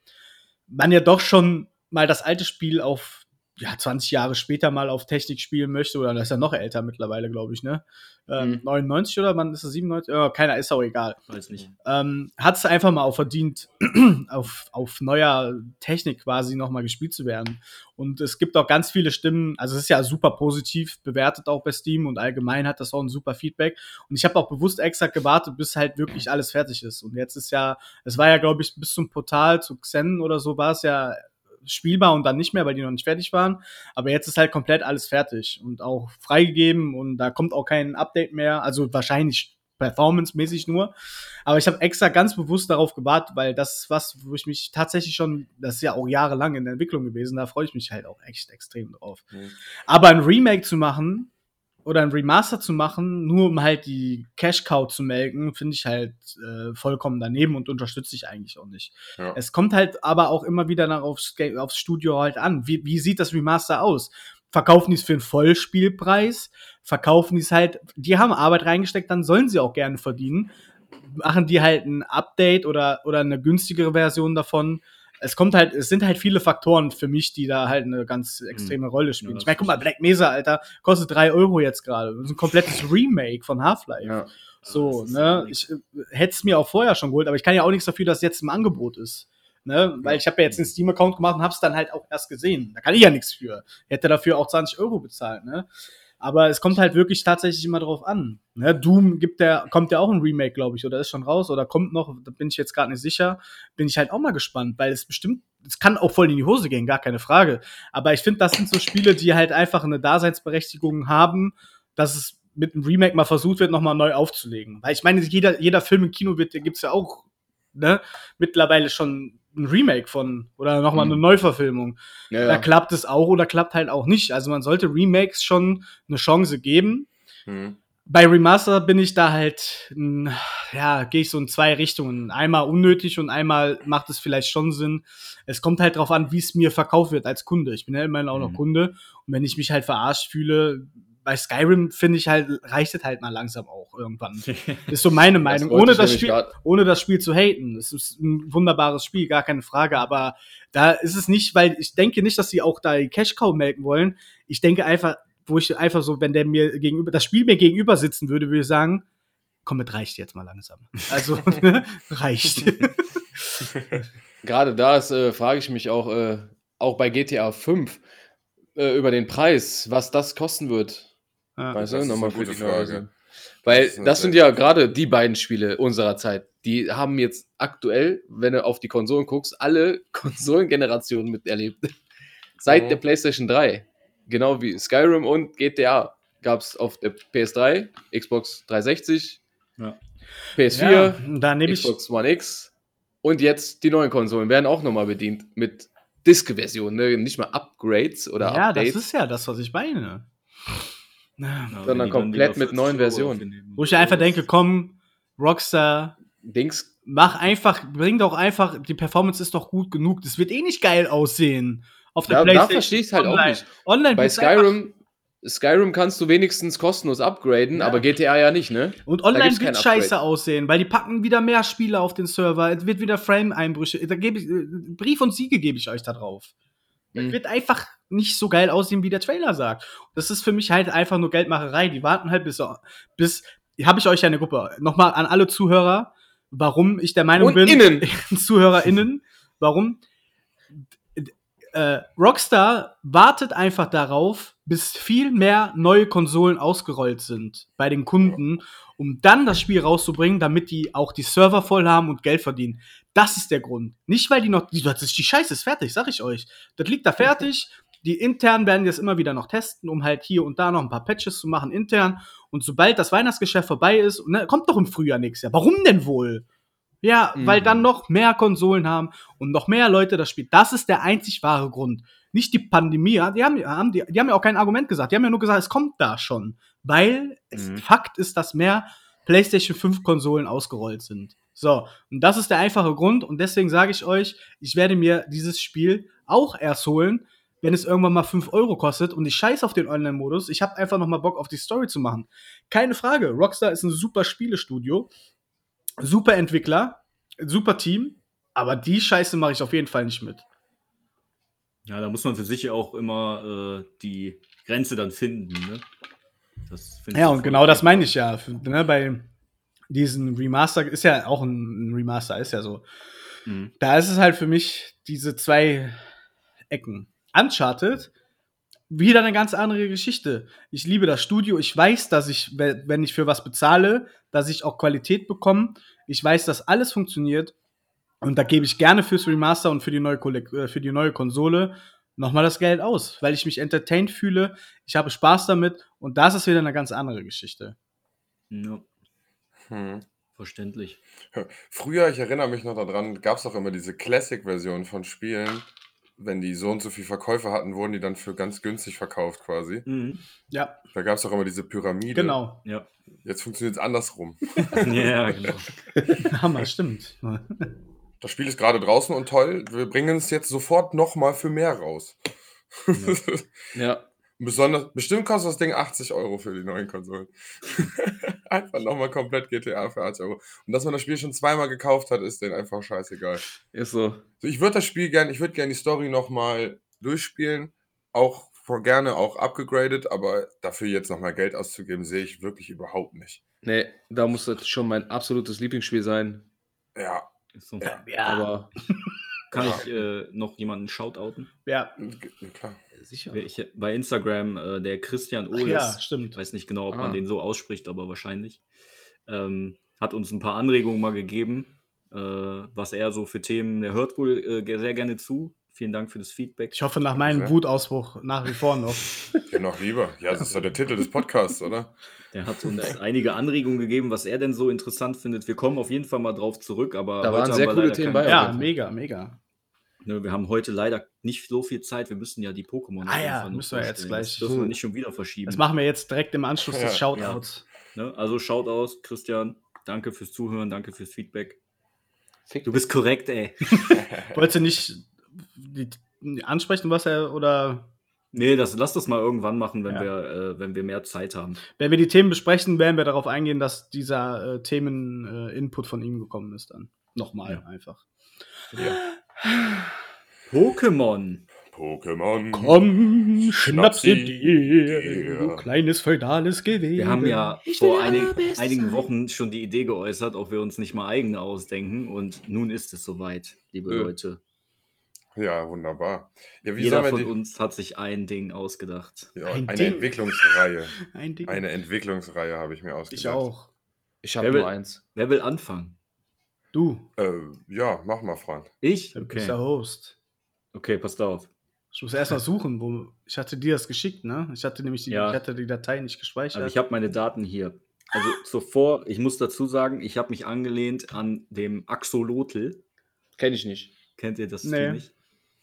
man ja doch schon mal das alte Spiel auf ja, 20 Jahre später mal auf Technik spielen möchte, oder das ist ja noch älter mittlerweile, glaube ich, ne? Ähm, Mhm. 99 oder wann ist es 97? Ja, keiner ist auch egal. Weiß nicht. ähm, hat es einfach mal auch verdient, auf, auf neuer Technik quasi nochmal gespielt zu werden. Und es gibt auch ganz viele Stimmen, also es ist ja super positiv bewertet auch bei Steam und allgemein hat das auch ein super Feedback. Und ich habe auch bewusst extra gewartet, bis halt wirklich alles fertig ist. Und jetzt ist ja, es war ja, glaube ich, bis zum Portal zu Xen oder so war es ja spielbar und dann nicht mehr, weil die noch nicht fertig waren. Aber jetzt ist halt komplett alles fertig und auch freigegeben und da kommt auch kein Update mehr. Also wahrscheinlich performance-mäßig nur. Aber ich habe extra ganz bewusst darauf gewartet, weil das ist was, wo ich mich tatsächlich schon, das ist ja auch jahrelang in der Entwicklung gewesen, da freue ich mich halt auch echt extrem drauf. Mhm. Aber ein Remake zu machen oder ein Remaster zu machen, nur um halt die Cash-Cow zu melken, finde ich halt äh, vollkommen daneben und unterstütze ich eigentlich auch nicht. Ja. Es kommt halt aber auch immer wieder nach aufs, aufs Studio halt an. Wie, wie sieht das Remaster aus? Verkaufen die es für einen Vollspielpreis? Verkaufen die es halt, die haben Arbeit reingesteckt, dann sollen sie auch gerne verdienen. Machen die halt ein Update oder, oder eine günstigere Version davon? Es kommt halt, es sind halt viele Faktoren für mich, die da halt eine ganz extreme Rolle spielen. Ja, ich meine, guck mal, Black Mesa, Alter, kostet drei Euro jetzt gerade. Das ist ein komplettes Remake von Half-Life. Ja. So, ne? Ich äh, hätte es mir auch vorher schon geholt, aber ich kann ja auch nichts dafür, dass es jetzt im Angebot ist. Ne? Weil ich habe ja jetzt einen Steam-Account gemacht und habe es dann halt auch erst gesehen. Da kann ich ja nichts für. Hätte dafür auch 20 Euro bezahlt, ne? Aber es kommt halt wirklich tatsächlich immer drauf an. Ne? Doom gibt der, kommt ja auch ein Remake, glaube ich, oder ist schon raus oder kommt noch, da bin ich jetzt gerade nicht sicher. Bin ich halt auch mal gespannt, weil es bestimmt, es kann auch voll in die Hose gehen, gar keine Frage. Aber ich finde, das sind so Spiele, die halt einfach eine Daseinsberechtigung haben, dass es mit einem Remake mal versucht wird, nochmal neu aufzulegen. Weil ich meine, jeder, jeder Film im Kino wird, gibt's ja auch ne, mittlerweile schon ein Remake von oder nochmal Mhm. eine Neuverfilmung. Ja, Da ja. klappt es auch oder klappt halt auch nicht. Also man sollte Remakes schon eine Chance geben. Hm. Bei Remaster bin ich da halt, ja, gehe ich so in zwei Richtungen. Einmal unnötig und einmal macht es vielleicht schon Sinn. Es kommt halt drauf an, wie es mir verkauft wird als Kunde. Ich bin ja immerhin auch noch Mhm. Kunde. Und wenn ich mich halt verarscht fühle, bei Skyrim finde ich halt, reicht es halt mal langsam auch irgendwann. Ist so meine Meinung. wollte Ohne das, Spiel, grad- ohne das Spiel zu haten. Es ist ein wunderbares Spiel, gar keine Frage. Aber da ist es nicht, weil ich denke nicht, dass sie auch da die Cash Cow melken wollen. Ich denke einfach, wo ich einfach so, wenn der mir gegenüber, das Spiel mir gegenüber sitzen würde, würde ich sagen, komm, es reicht jetzt mal langsam. Also, reicht. Gerade da äh, frage ich mich auch, äh, auch bei GTA 5 äh, über den Preis, was das kosten wird. Ja. Weißt du, nochmal für die Frage. Weil Das das sind ja gerade die beiden Spiele unserer Zeit. Die haben jetzt aktuell, wenn du auf die Konsolen guckst, alle Konsolengenerationen miterlebt. Seit Mhm. der PlayStation 3. Genau wie Skyrim und GTA gab es auf der PS3, Xbox 360, Ja. PS4, Ja, da nehme ich. Xbox One X und jetzt die neuen Konsolen werden auch nochmal bedient mit Disk-Versionen, ne? nicht mal Upgrades oder Ja, Updates. das ist ja das, was ich meine. Ja. Sondern komplett mit 40 neuen Euro Versionen. Wo ich einfach denke, komm, Rockstar, Dings. mach einfach, bring doch einfach, die Performance ist doch gut genug. Das wird eh nicht geil aussehen. Auf der Da, da PlayStation verstehe ich es halt auch Online. nicht. Online Bei Skyrim, Skyrim kannst du wenigstens kostenlos upgraden, Ja. aber GTA ja nicht, ne? Und Da online wird scheiße aussehen, weil die packen wieder mehr Spiele auf den Server, es wird wieder Frame-Einbrüche. Da gebe ich, Brief und Siege gebe ich euch da drauf. Es Mhm. wird einfach nicht so geil aussehen, wie der Trailer sagt. Das ist für mich halt einfach nur Geldmacherei. Die warten halt bis, bis habe ich euch ja eine Gruppe. Nochmal an alle Zuhörer, warum ich der Meinung Und bin, innen. ZuhörerInnen, warum äh, Rockstar wartet einfach darauf, bis viel mehr neue Konsolen ausgerollt sind bei den Kunden, um dann das Spiel rauszubringen, damit die auch die Server voll haben und Geld verdienen. Das ist der Grund. Nicht, weil die noch, die, das ist, die Scheiße ist fertig, sag ich euch. Das liegt da fertig. Die intern werden das immer wieder noch testen, um halt hier und da noch ein paar Patches zu machen intern. Und sobald das Weihnachtsgeschäft vorbei ist, ne, kommt doch im Frühjahr nächstes Jahr. Warum denn wohl? Ja, Mhm. weil dann noch mehr Konsolen haben und noch mehr Leute das spielen. Das ist der einzig wahre Grund. Nicht die Pandemie. Ja, Die haben, haben, die, die haben ja auch kein Argument gesagt. Die haben ja nur gesagt, es kommt da schon. Weil es, Mhm. Fakt ist, dass mehr PlayStation 5 Konsolen ausgerollt sind. So, und das ist der einfache Grund. Und deswegen sage ich euch, ich werde mir dieses Spiel auch erst holen, wenn es irgendwann mal 5 Euro kostet und ich scheiß auf den Online-Modus. Ich habe einfach noch mal Bock auf die Story zu machen. Keine Frage. Rockstar ist ein super Spielestudio, super Entwickler, super Team, aber die Scheiße mache ich auf jeden Fall nicht mit. Ja, da muss man für sich auch immer äh, die Grenze dann finden. Ne? Ja, und genau das meine ich ja. F- Ne, bei diesen Remaster ist ja auch ein ein Remaster, ist ja so. Mhm. Da ist es halt für mich diese zwei Ecken. Uncharted, wieder eine ganz andere Geschichte. Ich liebe das Studio. Ich weiß, dass ich, we- wenn ich für was bezahle, dass ich auch Qualität bekomme. Ich weiß, dass alles funktioniert. Und da gebe ich gerne fürs Remaster und für die neue, äh, für die neue Konsole nochmal das Geld aus, weil ich mich entertained fühle. Ich habe Spaß damit. Und das ist wieder eine ganz andere Geschichte. Ja, Hm. verständlich. Früher, ich erinnere mich noch daran, gab es auch immer diese Classic-Version von Spielen. Wenn die so und so viel Verkäufe hatten, wurden die dann für ganz günstig verkauft quasi. Mhm. Ja, Da gab es auch immer diese Pyramide. genau. Ja. Jetzt funktioniert es andersrum. ja, genau. Hammer, stimmt. Das Spiel ist gerade draußen und toll. Wir bringen es jetzt sofort nochmal für mehr raus. Ja. Besonders, bestimmt kostet das Ding 80 Euro für die neuen Konsolen. einfach nochmal komplett GTA für 80 Euro. Und dass man das Spiel schon zweimal gekauft hat, ist denen einfach scheißegal. Ist so. So, ich würde das Spiel gerne, ich würde gerne die Story nochmal durchspielen. Auch vor- gerne auch abgegradet, aber dafür jetzt nochmal Geld auszugeben, sehe ich wirklich überhaupt nicht. Nee, da muss das schon mein absolutes Lieblingsspiel sein. Ja, Ist so. Ja, Aber Kann ich äh, noch jemanden shoutouten? ja. klar. sicher. Ich, bei Instagram, äh, der Christian Ohles, ja, ich stimmt. weiß nicht genau, ob Ah. man den so ausspricht, aber wahrscheinlich, ähm, hat uns ein paar Anregungen mal gegeben, äh, was er so für Themen, der hört wohl äh, sehr gerne zu. Vielen Dank für das Feedback. Ich hoffe nach meinem. Wutausbruch nach wie vor noch. Ja, noch lieber. Ja, das ist doch der Titel des Podcasts, oder? Der hat uns einige Anregungen gegeben, was er denn so interessant findet. Wir kommen auf jeden Fall mal drauf zurück, aber Da heute waren haben sehr wir coole leider Themen bei, Ja, mega, mega. Ne, wir haben heute leider nicht so viel Zeit. Wir müssen ja die Pokémon Ah ja, müssen wir jetzt gleich. Das dürfen wir nicht schon wieder verschieben. Das machen wir jetzt direkt im Anschluss Ja, des Shoutouts. Ne? Also schaut aus, Christian. Danke fürs Zuhören, danke fürs Feedback. Fick Du bist korrekt, ey. Wolltest du nicht ansprechen, was er oder Nee, das, lass das mal irgendwann machen, wenn, Ja. wir, äh, wenn wir mehr Zeit haben. wenn wir die Themen besprechen, werden wir darauf eingehen, dass dieser äh, Themen-Input von ihm gekommen ist dann. Nochmal Ja. einfach. Pokémon. Pokémon. Komm, schnapp sie dir, dir. du kleines feudales Gewebe. Wir haben ja vor einig, einigen Wochen schon die Idee geäußert, ob wir uns nicht mal eigene ausdenken. Und nun ist es soweit, liebe Äh. Leute. Ja, wunderbar. Ja, wie Jeder von die, uns hat sich ein Ding ausgedacht. ja, Ein eine Ding. Entwicklungsreihe. Ein Ding. Eine Entwicklungsreihe habe ich mir ausgedacht. ich auch. Ich habe Wer will- nur eins. Wer will anfangen? Du, Äh, ja, mach mal, Frank. Ich? du bist Okay. der Host. Okay, passt auf. Ich muss erst mal suchen, wo. Ich hatte dir das geschickt, ne? Ich hatte nämlich die, Ja. ich hatte die Datei nicht gespeichert. Also ich habe meine Daten hier. Also zuvor, ich muss dazu sagen, ich habe mich angelehnt an dem Axolotl. Kenne ich nicht. Kennt ihr das Nee. Nicht?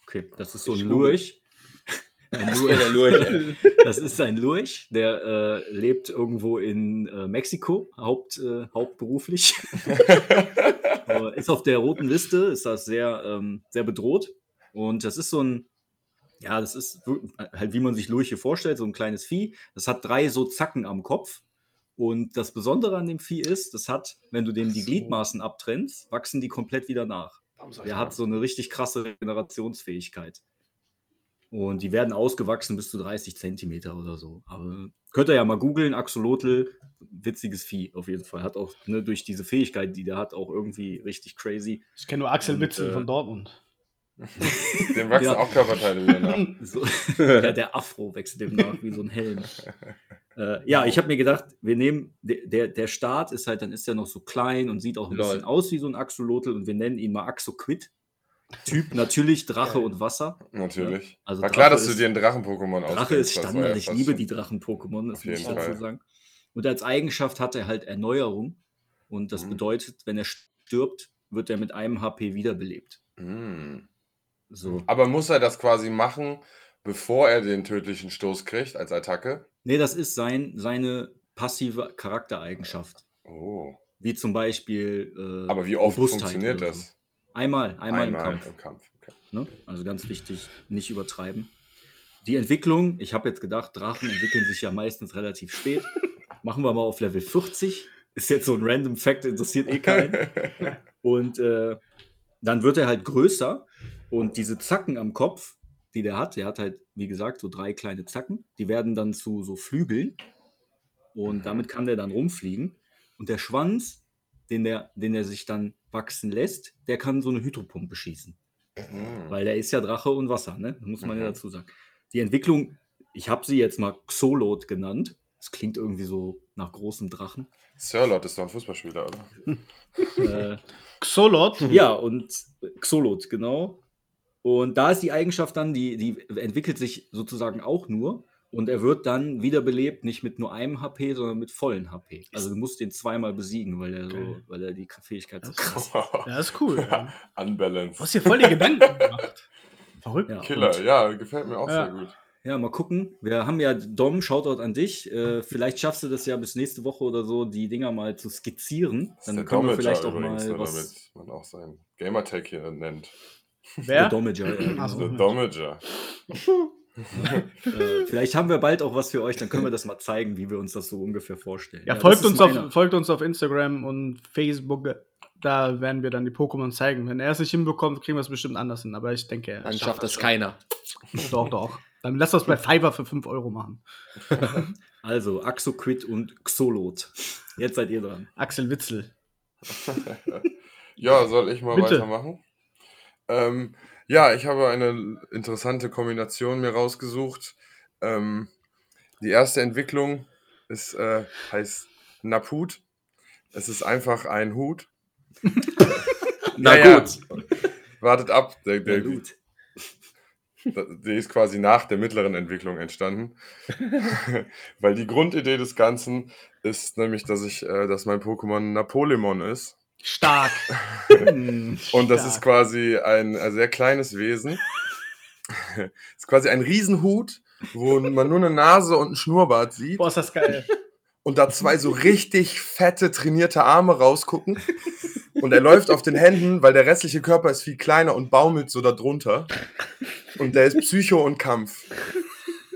Okay, das ist so ein. Lurch. Ein Lurch. Das ist ein Lurch, der äh, lebt irgendwo in äh, Mexiko, haupt, äh, hauptberuflich. Ist auf der roten Liste, ist das sehr, ähm, sehr bedroht. Und das ist so ein, ja, das ist halt, wie man sich Lurche vorstellt, so ein kleines Vieh. Das hat drei so Zacken am Kopf. Und das Besondere an dem Vieh ist, das hat, wenn du dem die. Gliedmaßen abtrennst, wachsen die komplett wieder nach. Der hat so eine richtig krasse Regenerationsfähigkeit. Und die werden ausgewachsen bis zu 30 Zentimeter oder so. Aber könnt ihr ja mal googeln, Axolotl, witziges Vieh auf jeden Fall. Hat auch ne, durch diese Fähigkeit, die der hat, auch irgendwie richtig crazy. ich kenne nur Axel Witzel äh, von Dortmund. Dem wachsen Ja. auch Körperteile wieder nach. So, ja, der Afro wechselt dem nach wie so ein Helm. Äh, ja, ich habe mir gedacht, wir nehmen, der, der, Start ist halt, dann ist er noch so klein und sieht auch ein Lol. bisschen aus wie so ein Axolotl und wir nennen ihn mal Axoquid. Typ natürlich Drache und Wasser. Natürlich. Also War klar, Drache dass du ist- dir einen Drachen-Pokémon Drache auskennst, ist Standard. ja Ich liebe schon- die Drachen-Pokémon, das Auf muss ich dazu Fall. sagen. Und als Eigenschaft hat er halt Erneuerung. Und das Mhm. bedeutet, wenn er stirbt, wird er mit einem HP wiederbelebt. Mm. So. Aber muss er das quasi machen, bevor er den tödlichen Stoß kriegt als Attacke? Nee, das ist sein, seine passive Charaktereigenschaft. Oh. Wie zum Beispiel. Äh, Aber wie oft Robustheit funktioniert oder das? So. Einmal, einmal, im Kampf. im Kampf. Okay. Ne? Also ganz wichtig, nicht übertreiben. Die Entwicklung, ich habe jetzt gedacht, Drachen entwickeln sich ja meistens relativ spät. Machen wir mal auf Level 40. Ist jetzt so ein random Fact, interessiert eh keinen. Und äh, dann wird er halt größer und diese Zacken am Kopf, die der hat, der hat halt, wie gesagt, so drei kleine Zacken, die werden dann zu so Flügeln und Mhm. damit kann der dann rumfliegen. Und der Schwanz, den der, den er sich dann wachsen lässt, der kann so eine Hydropumpe schießen. Mm. Weil der ist ja Drache und Wasser, ne? Muss man ja Mhm. dazu sagen. Die Entwicklung, ich habe sie jetzt mal Xolot genannt. Das klingt irgendwie so nach großem Drachen. Sirlot ist doch ein Fußballspieler, oder? äh, Xolot. ja, und Xolot, genau. Und da ist die Eigenschaft dann, die, die entwickelt sich sozusagen auch nur. Und er wird dann wiederbelebt, nicht mit nur einem HP, sondern mit vollen HP. Also du musst den zweimal besiegen, weil er, so, Okay. weil er die Fähigkeit so Das ist krass Ja, ist cool. Ja. Unbalanced. Du hast dir voll die Gedanken gemacht. Verrückt. Ja, Killer, und- ja, gefällt mir auch Ja. sehr gut. Ja, mal gucken. Wir haben ja Dom, Shoutout an dich. Äh, vielleicht schaffst du das ja bis nächste Woche oder so, die Dinger mal zu skizzieren. Das Dann können wir vielleicht auch übrigens, mal oder was. damit man auch sein Gamertag hier nennt. Der Wer? Domager, ja, genau. Der Domager. äh, vielleicht haben wir bald auch was für euch, dann können wir das mal zeigen, wie wir uns das so ungefähr vorstellen. Ja, das folgt, uns auf, folgt uns auf Instagram und Facebook. Da werden wir dann die Pokémon zeigen. Wenn er es nicht hinbekommt, kriegen wir es bestimmt anders hin. Aber ich denke, er Dann schafft das keiner. Doch, doch. Dann lass das bei Fiverr für 5 Euro machen. Also, Axoquid und Xolot. Jetzt seid ihr dran. Axel Witzel. Ja, soll ich mal Bitte. weitermachen? Ähm, ja, ich habe eine interessante Kombination mir rausgesucht. Ähm, die erste Entwicklung ist, äh, heißt Naput. Es ist einfach ein Hut. Na Ja, ja. gut. Wartet ab, der, Der der, Loot. die ist quasi nach der mittleren Entwicklung entstanden. Weil die Grundidee des Ganzen ist nämlich, dass ich, äh, dass mein Pokémon Napoleon ist. Stark. Und das Stark. ist quasi ein, ein sehr kleines Wesen. ist quasi ein Riesenhut, wo man nur eine Nase und ein Schnurrbart sieht Boah, ist das geil. und da zwei so richtig fette, trainierte Arme rausgucken. Und er läuft auf den Händen, weil der restliche Körper ist viel kleiner und baumelt so darunter. Und der ist Psycho und Kampf.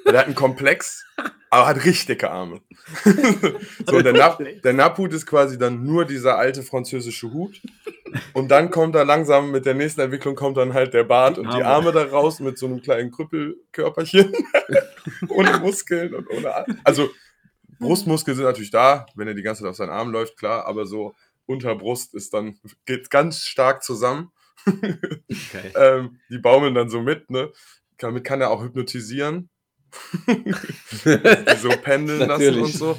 Der hat einen Komplex, aber hat richtig dicke Arme. so, der, Nap der Naphut ist quasi dann nur dieser alte französische Hut. Und dann kommt er langsam, mit der nächsten Entwicklung kommt dann halt der Bart und die Arme. Arme da raus mit so einem kleinen Krüppelkörperchen. ohne Muskeln und ohne. Ar- Also, Brustmuskeln sind natürlich da, wenn er die ganze Zeit auf seinen Arm läuft, klar, aber so Unterbrust ist dann, geht ganz stark zusammen. Geil. ähm, die baumeln dann so mit, ne? Damit kann er auch hypnotisieren. so pendeln lassen und so.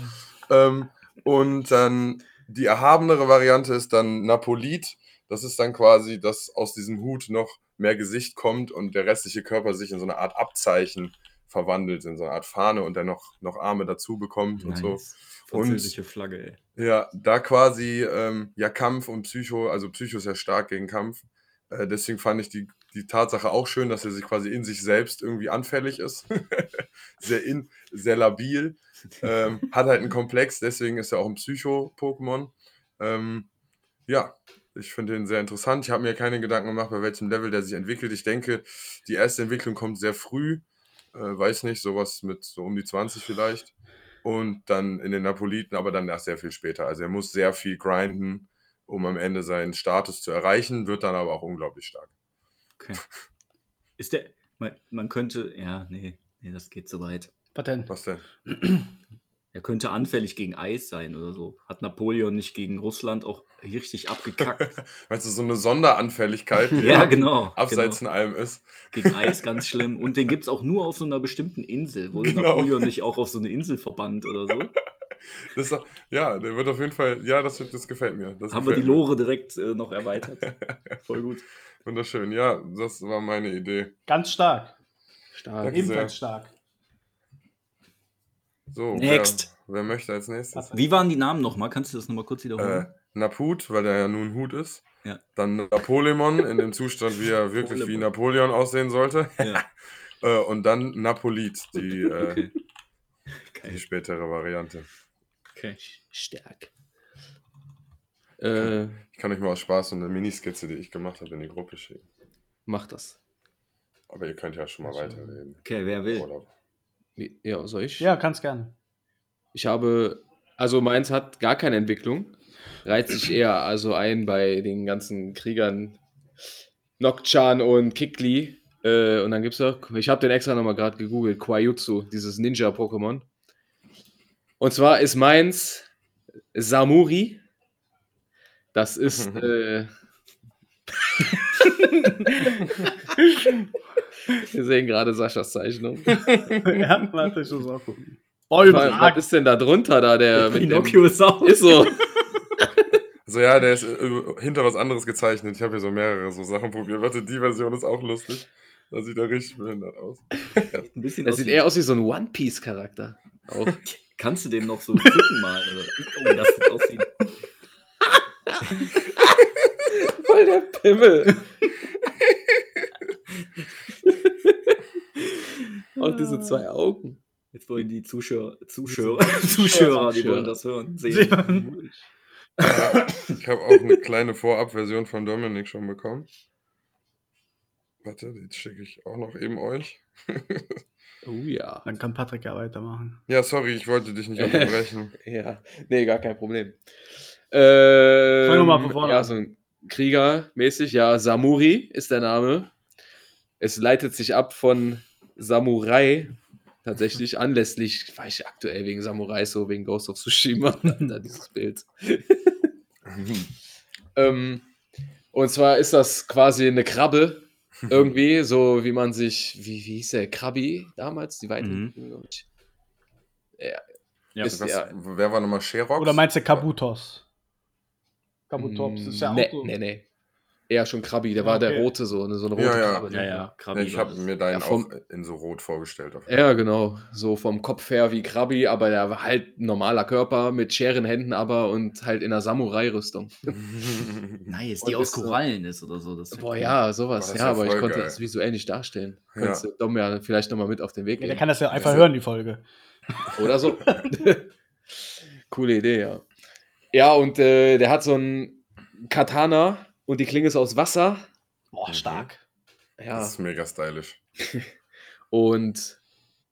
Ähm, und dann die erhabenere Variante ist dann Napolit. Das ist dann quasi, dass aus diesem Hut noch mehr Gesicht kommt und der restliche Körper sich in so eine Art Abzeichen verwandelt, in so eine Art Fahne und dann noch, noch Arme dazu bekommt und so. Nice. Französische Flagge, ey. Ja, da quasi ähm, ja Kampf und Psycho, also Psycho ist ja stark gegen Kampf. Äh, deswegen fand ich die, die Tatsache auch schön, dass er sich quasi in sich selbst irgendwie anfällig ist. sehr, in, sehr labil. Ähm, hat halt einen Komplex, deswegen ist er auch ein Psycho-Pokémon. Ähm, ja, ich finde ihn sehr interessant. Ich habe mir keine Gedanken gemacht, bei welchem Level der sich entwickelt. Ich denke, die erste Entwicklung kommt sehr früh. Äh, weiß nicht, sowas mit so um die 20 vielleicht. Und dann in den Napoliten, aber dann erst sehr viel später. Also er muss sehr viel grinden, um am Ende seinen Status zu erreichen, wird dann aber auch unglaublich stark. Okay. Ist der. Man, man könnte. Ja, nee, nee, das geht so weit. Was denn? Was denn? Er könnte anfällig gegen Eis sein oder so. Hat Napoleon nicht gegen Russland auch richtig abgekackt? Meinst du, so eine Sonderanfälligkeit, die ja, genau. abseits genau. von allem ist? Gegen Eis ganz schlimm. Und den gibt es auch nur auf so einer bestimmten Insel. Wurde Genau. Napoleon nicht auch auf so eine Insel verbannt oder so? Das ja, der wird auf jeden Fall, ja, das, das gefällt mir. Das Haben wir die gefällt mir. Lore direkt äh, noch erweitert. Voll gut. Wunderschön, ja, das war meine Idee. Ganz stark. Stark. Danke Ebenfalls sehr. stark. So, Next. Wer, wer möchte als nächstes? Wie waren die Namen nochmal? Kannst du das nochmal kurz Äh, wiederholen? Naput, weil der ja nun ein Hut ist. Ja. Dann Napoleon in dem Zustand, wie er wirklich wie Napoleon aussehen sollte. ja. Äh, und dann Napolit, die, äh, Okay. die spätere Variante. Okay. Stark. Äh, Ich kann euch mal aus Spaß eine Miniskizze, die ich gemacht habe, in die Gruppe schicken. mach das. Aber ihr könnt ja schon mal weiterreden. okay, wer will? Urlaub. Ja, soll ich? Ja, kannst gerne. Ich habe, also meins hat gar keine Entwicklung. Reiht sich eher also ein bei den ganzen Kriegern Nokchan und Kikli. Äh, und dann gibt es noch, ich habe den extra nochmal gerade gegoogelt, Quajutsu, dieses Ninja-Pokémon. Und zwar ist meins Samuri. Das ist. äh, Wir sehen gerade Saschas Zeichnung. ja, warte, ich muss auch gucken. Bäume, Was was ist denn da drunter da, der mit dem, Pinocchio ist auch. Ist so. Also ja, der ist äh, hinter was anderes gezeichnet. Ich habe hier so mehrere so Sachen probiert. Warte, die Version ist auch lustig. Da sieht er richtig behindert aus. ein bisschen Das aus sieht wie- eher aus wie so ein One-Piece-Charakter. Kannst du den noch so drücken mal? Oder? Oh, das sieht aus wie. Voll der Pimmel. Und diese zwei Augen. Jetzt wollen die Zuschauer, Zuschauer, Zuschauer, die wollen das hören. Sehen. Ich habe auch eine kleine Vorabversion von Dominik schon bekommen. Warte, jetzt schicke ich auch noch eben euch. Oh ja. Dann kann Patrick ja weitermachen. Ja, sorry, ich wollte dich nicht unterbrechen. Ja, nee, gar kein Problem. Ähm, Fangen wir mal von vorne Ja, an. so ein Krieger mäßig, ja, Samuri ist der Name. Es leitet sich ab von Samurai, tatsächlich anlässlich, war ich aktuell wegen Samurai so, wegen Ghost of Tsushima, da dieses Bild. ähm, und zwar ist das quasi eine Krabbe, irgendwie, so wie man sich, wie, wie hieß der, Krabi damals, die Weiterentwicklung, glaub ich. Ja, Ist- Was, ja. Wer war nochmal Sherox? Oder meinst du Kabutos? Kabutops ist ja auch nee, so. Nee, nee. Eher schon Krabi, der Ah, war okay. der rote, so eine, so eine rote Ja, ja. Krabbe. ja, ne? ja. Krabi Ja, ich habe mir deinen Ja, vom- auch in so rot vorgestellt. auf- Ja, genau. So vom Kopf her wie Krabi, aber der war halt ein normaler Körper mit Scherenhänden aber und halt in einer Samurai-Rüstung. Nice, Und die aus Korallen ist oder so. Das Boah, ja, sowas. Ja, aber ich konnte geil. das visuell nicht darstellen. Ja. Könntest du Dom ja vielleicht nochmal mit auf den Weg Ja, gehen. der kann das ja einfach hören, die Folge. Oder so. Coole Idee, ja. Ja, und äh, der hat so ein Katana und die Klinge ist aus Wasser. Boah, Mhm. stark. Ja. Das ist mega stylisch. Und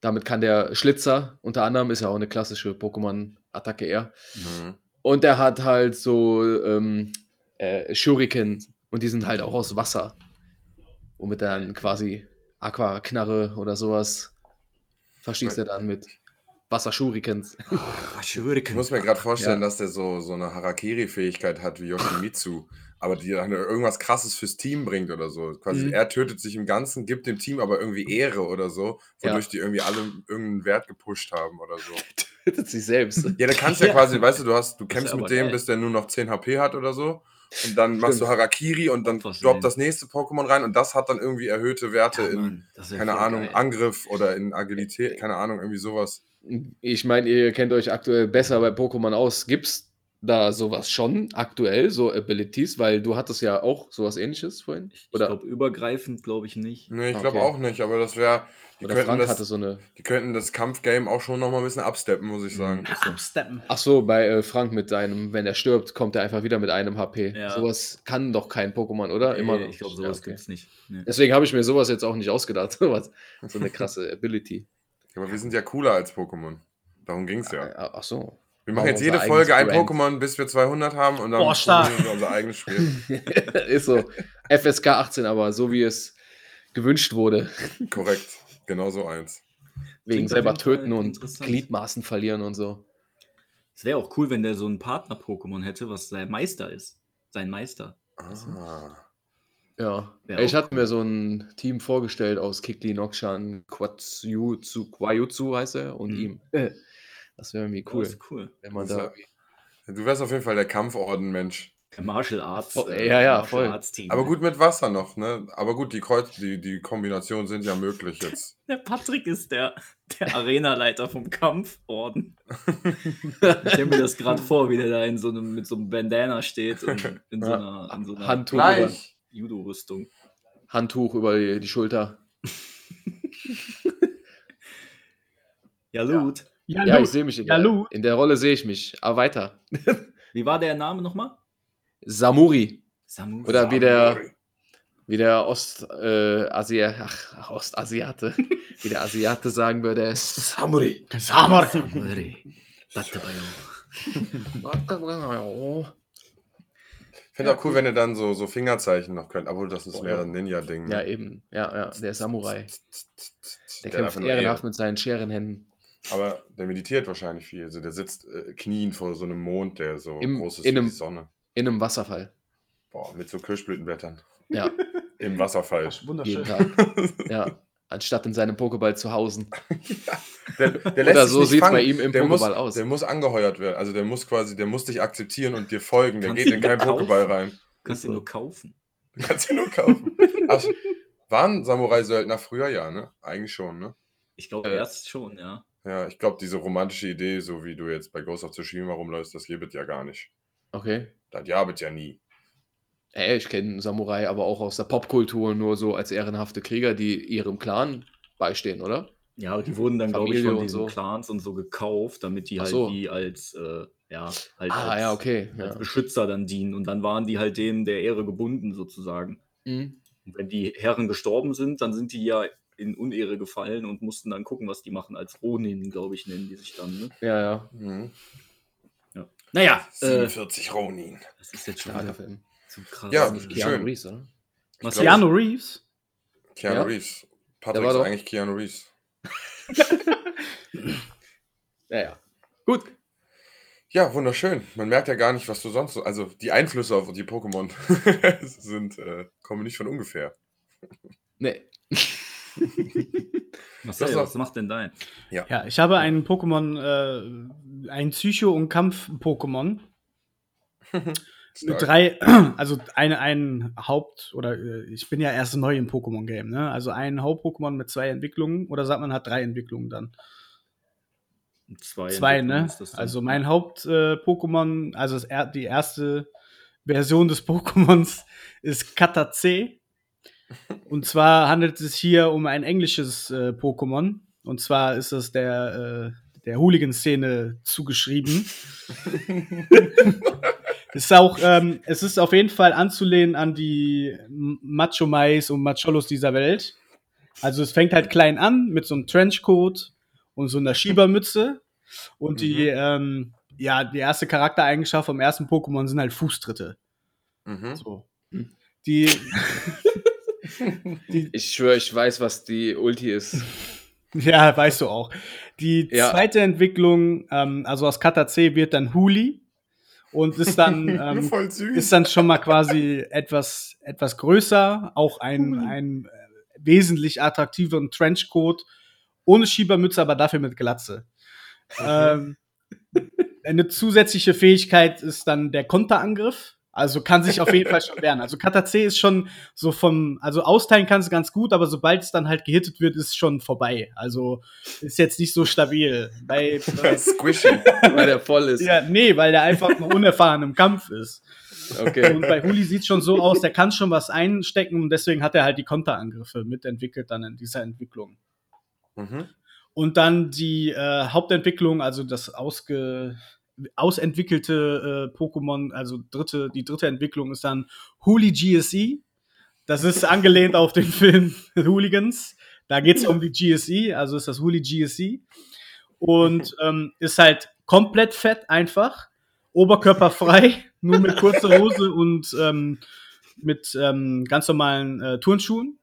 damit kann der Schlitzer, unter anderem, ist ja auch eine klassische Pokémon-Attacke eher. Mhm. Und der hat halt so ähm, äh, Shuriken und die sind halt auch aus Wasser. Womit er dann quasi Aquaknarre oder sowas verschießt er dann mit. Wasserschurikens. Ich muss mir gerade vorstellen, dass der so, so eine Harakiri-Fähigkeit hat wie Yoshimitsu, aber die dann irgendwas krasses fürs Team bringt oder so. Quasi Mhm. er tötet sich im Ganzen, gibt dem Team aber irgendwie Ehre oder so, wodurch Ja. die irgendwie alle irgendeinen Wert gepusht haben oder so. Tötet sich selbst. Ja, da kannst du ja Ja. quasi, weißt du, du hast, du ist kämpfst mit dem, geil. bis der nur noch 10 HP hat oder so. Und dann machst du Stimmt. Harakiri und dann droppt das nächste Pokémon rein und das hat dann irgendwie erhöhte Werte Ja, in, keine Ahnung, geil. Angriff oder in Agilität, keine Ahnung, irgendwie sowas. Ich meine, ihr kennt euch aktuell besser bei Pokémon aus. Gibt's da sowas schon aktuell, so Abilities? Weil du hattest ja auch sowas ähnliches vorhin. Ich Oder, glaube, übergreifend glaube ich nicht. Nee, ich Okay. glaube auch nicht, aber das wäre, die, oder könnten Frank das- hatte so eine. die könnten das Kampfgame auch schon noch mal ein bisschen absteppen, muss ich sagen. Absteppen. Ach so, bei äh, Frank mit seinem, wenn er stirbt, kommt er einfach wieder mit einem HP. Ja. Sowas kann doch kein Pokémon, oder? Immer Nee, noch ich glaube, sowas Ja, okay. gibt's nicht. Nee. Deswegen habe ich mir sowas jetzt auch nicht ausgedacht. So eine krasse Ability. Aber wir sind ja cooler als Pokémon. Darum ging es ja. Ach so. Wir Machen jetzt jede Folge ein Brand. Pokémon, bis wir 200 haben und dann Boah, stark. wir unser eigenes Spiel. Ist so. FSK 18, aber so wie es gewünscht wurde. Korrekt. Genau so eins. Wegen Klingt selber töten und. Gliedmaßen verlieren und so. Es wäre auch cool, wenn der so einen Partner-Pokémon hätte, was sein Meister ist. Sein Meister. Ah. Ja. Wär ich hatte mir so ein Team vorgestellt aus Kikli, Nokshan, Quatsuyutsu, Quajutsu heißt er und Mhm. ihm. Das wäre irgendwie Cool. Das ist cool. wenn man Das da. Du wärst auf jeden Fall der Kampforden-Mensch. Der Martial Arts. Oh, ja, ja, voll. Arts Team. Aber gut mit Wasser noch, ne? Aber gut, die Kreuz, die, die Kombinationen sind ja möglich jetzt. Der Patrick ist der, der Arenaleiter vom Kampforden. Ich stelle mir das gerade vor, wie der da in so einem, mit so einem Bandana steht und in so Ja. einer, in so einer Handtuch, Gleich. Judo-Rüstung. Handtuch über die, die Schulter. Ja, Lut. Ja, Ja, ich sehe mich in Ja, der, Lu. in der Rolle sehe ich mich. Aber weiter. Wie war der Name nochmal? Samuri. Samu. Oder wie der, wie der Ostasiate, äh, Asia- ach, Ostasiate, wie der Asiate sagen würde, Samuri. Samar. Samurai. Finde auch cool, wenn ihr dann so, so Fingerzeichen noch könnt. Obwohl, das ist mehr ja. ein Ninja-Ding. ne? Ja, eben. Ja, ja, der Samurai. Der, Der kämpft ehrenhaft Ehre. mit seinen Scherenhänden. Aber der meditiert wahrscheinlich viel. Also der sitzt äh, knien vor so einem Mond, der so Im- groß ist in wie einem- die Sonne. In einem Wasserfall. Boah, mit so Kirschblütenblättern. Ja, Im Wasserfall. jeden Wunderschön. Tag. Ja. Anstatt in seinem Pokéball zu hausen. Der, der Oder so sieht's fangen. bei ihm im der muss, Pokéball aus. Der muss angeheuert werden. Also der muss quasi, der muss dich akzeptieren und dir folgen. Der Kannst geht du in keinen? Pokéball rein. Kannst du nur kaufen. Du kannst ihn nur kaufen. Ach, waren Samurai-Söldner früher? Ja, ne? Eigentlich schon, ne? Ich glaube Äh. erst schon, ja. Ja, ich glaube, diese romantische Idee, so wie du jetzt bei Ghost of Tsushima rumläufst, das gibt es ja gar nicht. Okay. Das gab es ja nie. Ey, ich kenne Samurai aber auch aus der Popkultur nur so als ehrenhafte Krieger, die ihrem Clan beistehen, oder? Ja, aber die wurden dann, glaube ich, von und diesen so. Clans und so gekauft, damit die halt so. die als, äh, ja, halt Ah, als, ja, okay. als Ja. Beschützer dann dienen. Und dann waren die halt denen der Ehre gebunden, sozusagen. Mhm. Und wenn die Herren gestorben sind, dann sind die ja in Unehre gefallen und mussten dann gucken, was die machen. Als Ronin, glaube ich, nennen die sich dann. Ne? ja, ja. Mhm. Naja, äh, 47 Ronin. das ist jetzt schon Starker Film. Krass. Ja, Nicht schön. Keanu Reeves, oder? Was glaub, Keanu Reeves. Keanu Ja. Reeves. Patrick war ist doch- eigentlich Keanu Reeves. Ja, ja. Gut. Ja, wunderschön. Man merkt ja gar nicht, was du sonst so. Also die Einflüsse auf die Pokémon sind, äh, kommen nicht von ungefähr. Nee. Marcel, Das was macht denn dein? Ja, ich habe einen Pokémon, äh, ein Psycho- und Kampf-Pokémon. Stark. drei, also eine, ein Haupt- oder äh, ich bin ja erst neu im Pokémon-Game, ne? Also ein Haupt-Pokémon mit zwei Entwicklungen oder sagt man hat drei Entwicklungen dann? Zwei, Zwei, ne? Also mein Haupt-Pokémon, also das, die erste Version des Pokémons ist Kata C. Und zwar handelt es sich hier um ein englisches äh, Pokémon. Und zwar ist es der, äh, der Hooligan-Szene zugeschrieben. ist auch, ähm, es ist auf jeden Fall anzulehnen an die M- Macho-Mais und Macholos dieser Welt. Also es fängt halt klein an mit so einem Trenchcoat und so einer Schiebermütze. Und die, ähm, ja, die erste Charaktereigenschaft vom ersten Pokémon sind halt Fußtritte. Mhm. So. Hm. Die, die Ich schwöre, ich weiß, was die Ulti ist. Ja, weißt du auch. Die Ja. zweite Entwicklung, ähm, also aus Kata C wird dann Huli und ist dann, ähm, ist dann schon mal quasi etwas, etwas größer, auch ein, ein äh, wesentlich attraktiveren Trenchcoat, ohne Schiebermütze, aber dafür mit Glatze. ähm, eine zusätzliche Fähigkeit ist dann der Konterangriff. Also kann sich auf jeden Fall schon wehren. Also Kata C ist schon so vom, also austeilen kann es ganz gut, aber sobald es dann halt gehittet wird, ist schon vorbei. Also ist jetzt nicht so stabil. Bei, bei Squishy. weil der voll ist. ja, nee, weil der einfach noch unerfahren im Kampf ist. Okay. Und bei Huli sieht schon so aus, der kann schon was einstecken und deswegen hat er halt die Konterangriffe mitentwickelt dann in dieser Entwicklung. Mhm. Und dann die äh, Hauptentwicklung, also das ausge, ausentwickelte äh, Pokémon, also dritte, die dritte Entwicklung ist dann Huli GSE. Das ist angelehnt auf den Film Hooligans. Da geht es um die GSE, also ist das Huli GSE. Und ähm, ist halt komplett fett einfach, oberkörperfrei, nur mit kurzer Hose und ähm, mit ähm, ganz normalen äh, Turnschuhen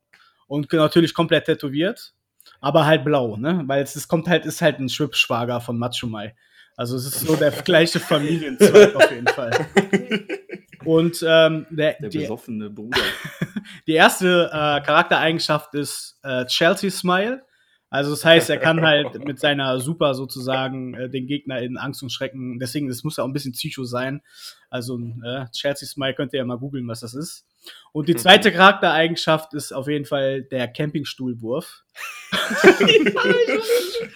und natürlich komplett tätowiert, aber halt blau, ne? Weil es, es kommt halt, ist halt ein Schwibschwager von Machumai. Also es ist so der gleiche Familienzweig auf jeden Fall. Und ähm, der, Der die, besoffene Bruder. die erste äh, Charaktereigenschaft ist äh, Chelsea Smile. Also das heißt, er kann halt mit seiner Super sozusagen äh, den Gegner in Angst und Schrecken, deswegen, das muss ja auch ein bisschen Psycho sein. Also äh, Chelsea Smile könnt ihr ja mal googeln, was das ist. Und die zweite Charaktereigenschaft ist auf jeden Fall der Campingstuhlwurf.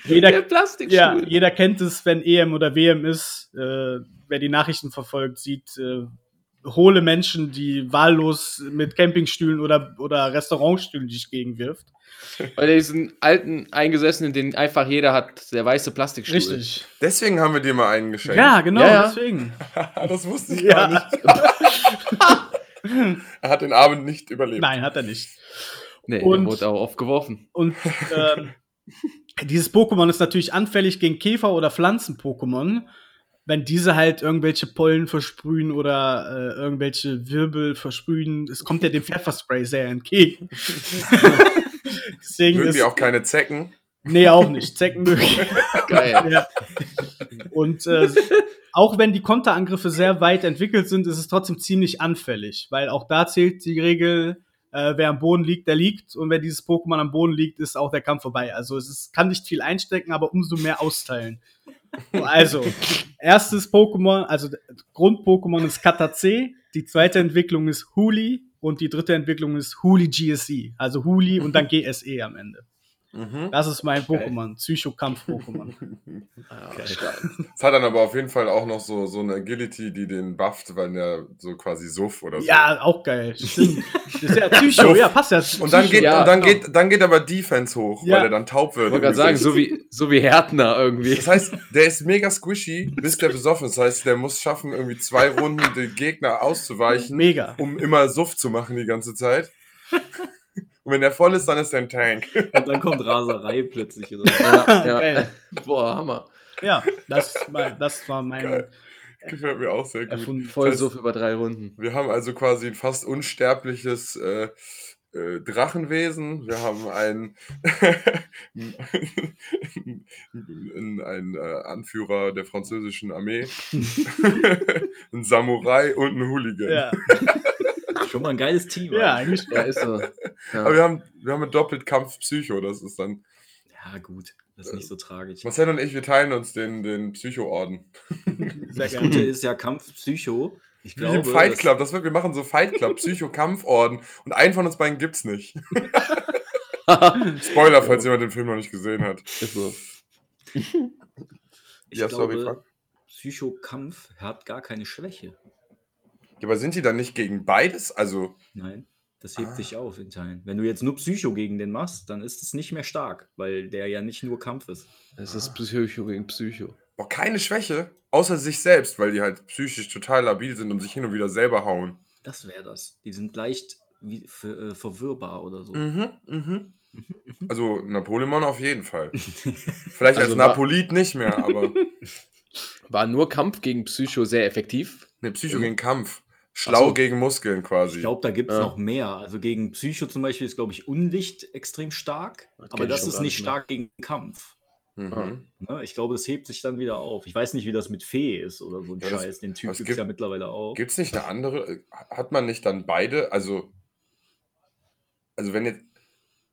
jeder, Der Plastikstuhl. ja, jeder kennt es, wenn EM oder WM ist. Äh, wer die Nachrichten verfolgt, sieht äh, hohle Menschen, die wahllos mit Campingstühlen oder, oder Restaurantstühlen sich gegenwirft. Bei diesen alten Eingesessenen, den einfach jeder hat, der weiße Plastikstuhl. Richtig. Deswegen haben wir dir mal einen geschenkt. Ja, genau, Ja, ja. deswegen. das wusste ich Ja. gar nicht. Er hat den Abend nicht überlebt. Nein, hat er nicht. Nee, Und- wurde auch oft geworfen. Und ähm, dieses Pokémon ist natürlich anfällig gegen Käfer- oder Pflanzen-Pokémon. Wenn diese halt irgendwelche Pollen versprühen oder äh, irgendwelche Wirbel versprühen, es kommt ja dem Pfefferspray sehr entgegen. Deswegen Mögen ist, die auch keine Zecken? Nee, auch nicht. Zecken mögen. Geil. ja. Und äh, auch wenn die Konterangriffe sehr weit entwickelt sind, ist es trotzdem ziemlich anfällig, weil auch da zählt die Regel, äh, wer am Boden liegt, der liegt. Und wenn dieses Pokémon am Boden liegt, ist auch der Kampf vorbei. Also es ist, kann nicht viel einstecken, aber umso mehr austeilen. Also, erstes Pokémon, also Grund-Pokémon ist Kata C, die zweite Entwicklung ist Huli und die dritte Entwicklung ist Huli GSE. Also Huli und dann GSE am Ende. Mhm. Das ist mein Pokémon, Psychokampf-Pokémon. Stark. Es hat dann aber auf jeden Fall auch noch so, so eine Agility, die den bufft, weil der so quasi Suff oder so. Ja, auch geil. Stimmt. Das ist ja Psycho, ja, passt ja. Und dann Psycho. geht, Ja, und dann genau. geht, dann geht aber Defense hoch, Ja. weil er dann taub wird. Ich wollte gerade sagen, so wie, so wie Härtner irgendwie. Das heißt, der ist mega squishy, bis der besoffen ist. Das heißt, der muss schaffen, irgendwie zwei Runden den Gegner auszuweichen, Mega. um immer Suff zu machen die ganze Zeit. Und wenn der voll ist, dann ist der ein Tank. Und dann kommt Raserei plötzlich. So. Ja, ja. Boah, Hammer. Ja, das, war- das war mein Geil. Gefällt mir auch sehr gut. erfunden. Voll Das heißt, so über drei Runden. Wir haben also quasi ein fast unsterbliches äh, äh, Drachenwesen. Wir haben einen, einen, einen äh, Anführer der französischen Armee, einen Samurai und einen Hooligan. Ja, Schon mal ein geiles Team. ja, eigentlich. Ja, ist so. Aber Ja. wir haben, wir haben einen Doppelkampf Psycho. Das ist dann. Ja, gut. Das ist nicht so tragisch. Marcel und ich, wir teilen uns den, den Psycho-Orden. Das. Gute ist ja Kampf Psycho. Ich Wie glaube, im Fight Club. Das wird, wir machen so Fight Club, Psycho-Kampforden. Und einen von uns beiden gibt's nicht. Spoiler, falls jemand den Film noch nicht gesehen hat. ist so. Ich Ja, sorry, glaube, Frank. Psychokampf hat gar keine Schwäche. Ja, aber sind die dann nicht gegen beides? Also, Nein, das hebt Ah. sich auf in Teilen. Wenn du jetzt nur Psycho gegen den machst, dann ist es nicht mehr stark, weil der ja nicht nur Kampf ist. Es ist Psycho gegen Psycho. boah, keine Schwäche, außer sich selbst, weil die halt psychisch total labil sind und sich hin und wieder selber hauen. Das wäre das. Die sind leicht wie, ver, äh, verwirrbar oder so. Mhm, mhm. Also Napoleon auf jeden Fall. Vielleicht Also als Napolit nicht mehr, aber War nur Kampf gegen Psycho sehr effektiv. ne, Psycho gegen Kampf. Schlau so. gegen Muskeln quasi. Ich glaube, da gibt es Ja. noch mehr. Also gegen Psycho zum Beispiel ist, glaube ich, Unlicht extrem stark. Das aber das ist nicht mehr. stark gegen Kampf. Mhm. Ne? Ich glaube, das hebt sich dann wieder auf. Ich weiß nicht, wie das mit Fee ist oder so ein Ja, Scheiß. Den Typ es gibt es ja mittlerweile auch. Gibt es nicht eine andere? äh, Hat man nicht dann beide? Also, also wenn jetzt,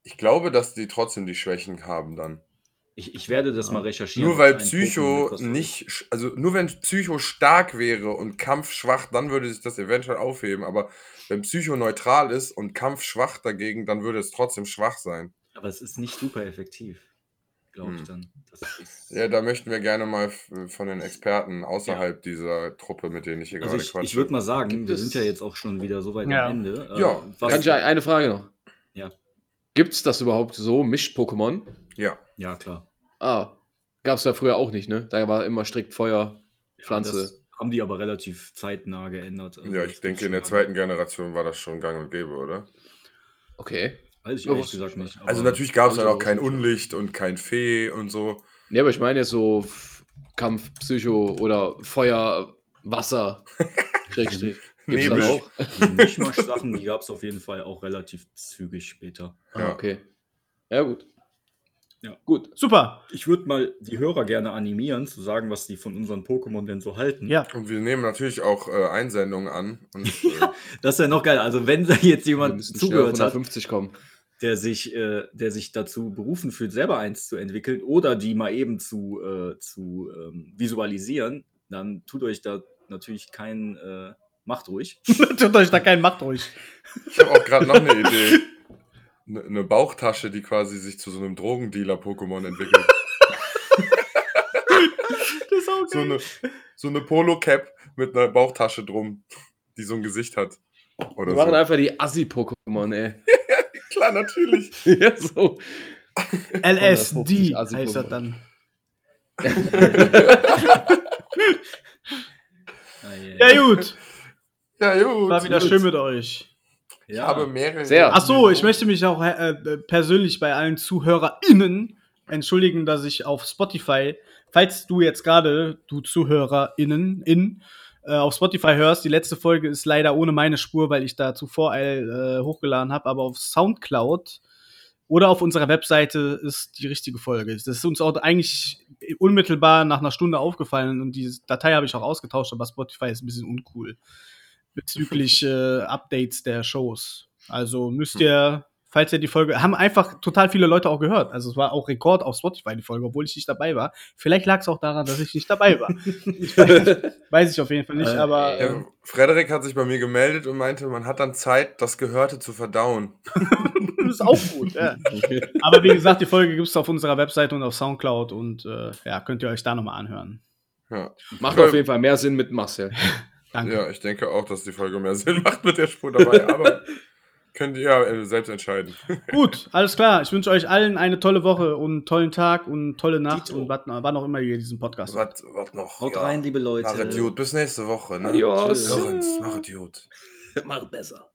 ich glaube, dass die trotzdem die Schwächen haben dann. Ich, ich werde das mal recherchieren. Nur weil Pokémon Psycho nicht, also nur wenn Psycho stark wäre und Kampf schwach, dann würde sich das eventuell aufheben. Aber wenn Psycho neutral ist und Kampf schwach dagegen, dann würde es trotzdem schwach sein. Aber es ist nicht super effektiv, glaube ich Hm. dann. Das ist, Ja, da möchten wir gerne mal von den Experten außerhalb dieser Truppe, mit denen ich hier also gerade ich, quatsche. ich würde mal sagen, Gibt wir sind ja jetzt auch schon wieder so weit Ja. am Ende. Äh, Ja. was, Kann ich eine Frage noch? Ja. Gibt es das überhaupt so, Misch-Pokémon? ja, ja, klar. Ah, gab es ja früher auch nicht, ne? Da war immer strikt Feuer, Ja, Pflanze. Das haben die aber relativ zeitnah geändert. Also ja, ich denke, in der zweiten Generation war das schon gang und gäbe, oder? Okay. Weiß ich Ja, ehrlich gesagt ich nicht. Also natürlich gab es ich auch kein. Unlicht und kein Fee und so. Ne, aber ich meine jetzt so Kampf, Psycho oder Feuer, Wasser. Schrägstrich. Gibt's Nebel. auch? Die Mischmasch-Sachen, die gab es auf jeden Fall auch relativ zügig später. Ah, Ja. okay. Ja, gut. Ja. Gut. Super. Ich würde mal die Hörer gerne animieren, zu sagen, was die von unseren Pokémon denn so halten. Ja. Und wir nehmen natürlich auch äh, Einsendungen an. Und, äh, Das ist ja noch geil. Also, wenn da jetzt jemand zugehört hat, 150 kommen. der sich, äh, der sich dazu berufen fühlt, selber eins zu entwickeln oder die mal eben zu, äh, zu ähm, visualisieren, dann tut euch da natürlich kein, äh, macht ruhig. Tut euch da keinen Macht ruhig. ich habe auch gerade noch eine Idee. Eine eine Bauchtasche, die quasi sich zu so einem Drogendealer-Pokémon entwickelt. Das ist auch so eine, so eine Polo-Cap mit einer Bauchtasche drum, die so ein Gesicht hat. Oder Wir machen so. einfach die Assi-Pokémon, ey. Klar, natürlich. ja, so. LSD 150 Assi heißt das dann. Ah, Ja, gut. Ja, gut. War wieder gut. schön mit euch. Ich habe mehrere. Sehr. Ach so, ich möchte mich auch äh, äh, persönlich bei allen ZuhörerInnen entschuldigen, dass ich auf Spotify, falls du jetzt gerade, du ZuhörerInnen, in, äh, auf Spotify hörst, die letzte Folge ist leider ohne meine Spur, weil ich da zuvor äh, hochgeladen habe, aber auf Soundcloud oder auf unserer Webseite ist die richtige Folge. Das ist uns auch eigentlich unmittelbar nach einer Stunde aufgefallen und diese Datei habe ich auch ausgetauscht, aber Spotify ist ein bisschen uncool bezüglich äh, Updates der Shows. Also müsst ihr, falls ihr die Folge, haben einfach total viele Leute auch gehört. Also es war auch Rekord auf Spotify die Folge, obwohl ich nicht dabei war. Vielleicht lag es auch daran, dass ich nicht dabei war. ich weiß, weiß ich auf jeden Fall nicht, Äh, aber Ja, Frederik hat sich bei mir gemeldet und meinte, man hat dann Zeit, das Gehörte zu verdauen. das ist auch gut. Ja. Aber wie gesagt, die Folge gibt es auf unserer Webseite und auf Soundcloud und äh, ja, könnt ihr euch da nochmal anhören. Ja. Macht auf jeden Fall mehr Sinn mit Marcel. Danke. ja, ich denke auch, dass die Folge mehr Sinn macht mit der Spur dabei, aber könnt ihr ja äh, selbst entscheiden. Gut, alles klar. Ich wünsche euch allen eine tolle Woche und einen tollen Tag und tolle Nacht Dito. und wat- wann auch immer ihr diesen Podcast hört. Was, noch? Haut rein, liebe Leute. Machet gut. Bis nächste Woche. Ne? Adios. Lorenz, machet gut. Mach besser.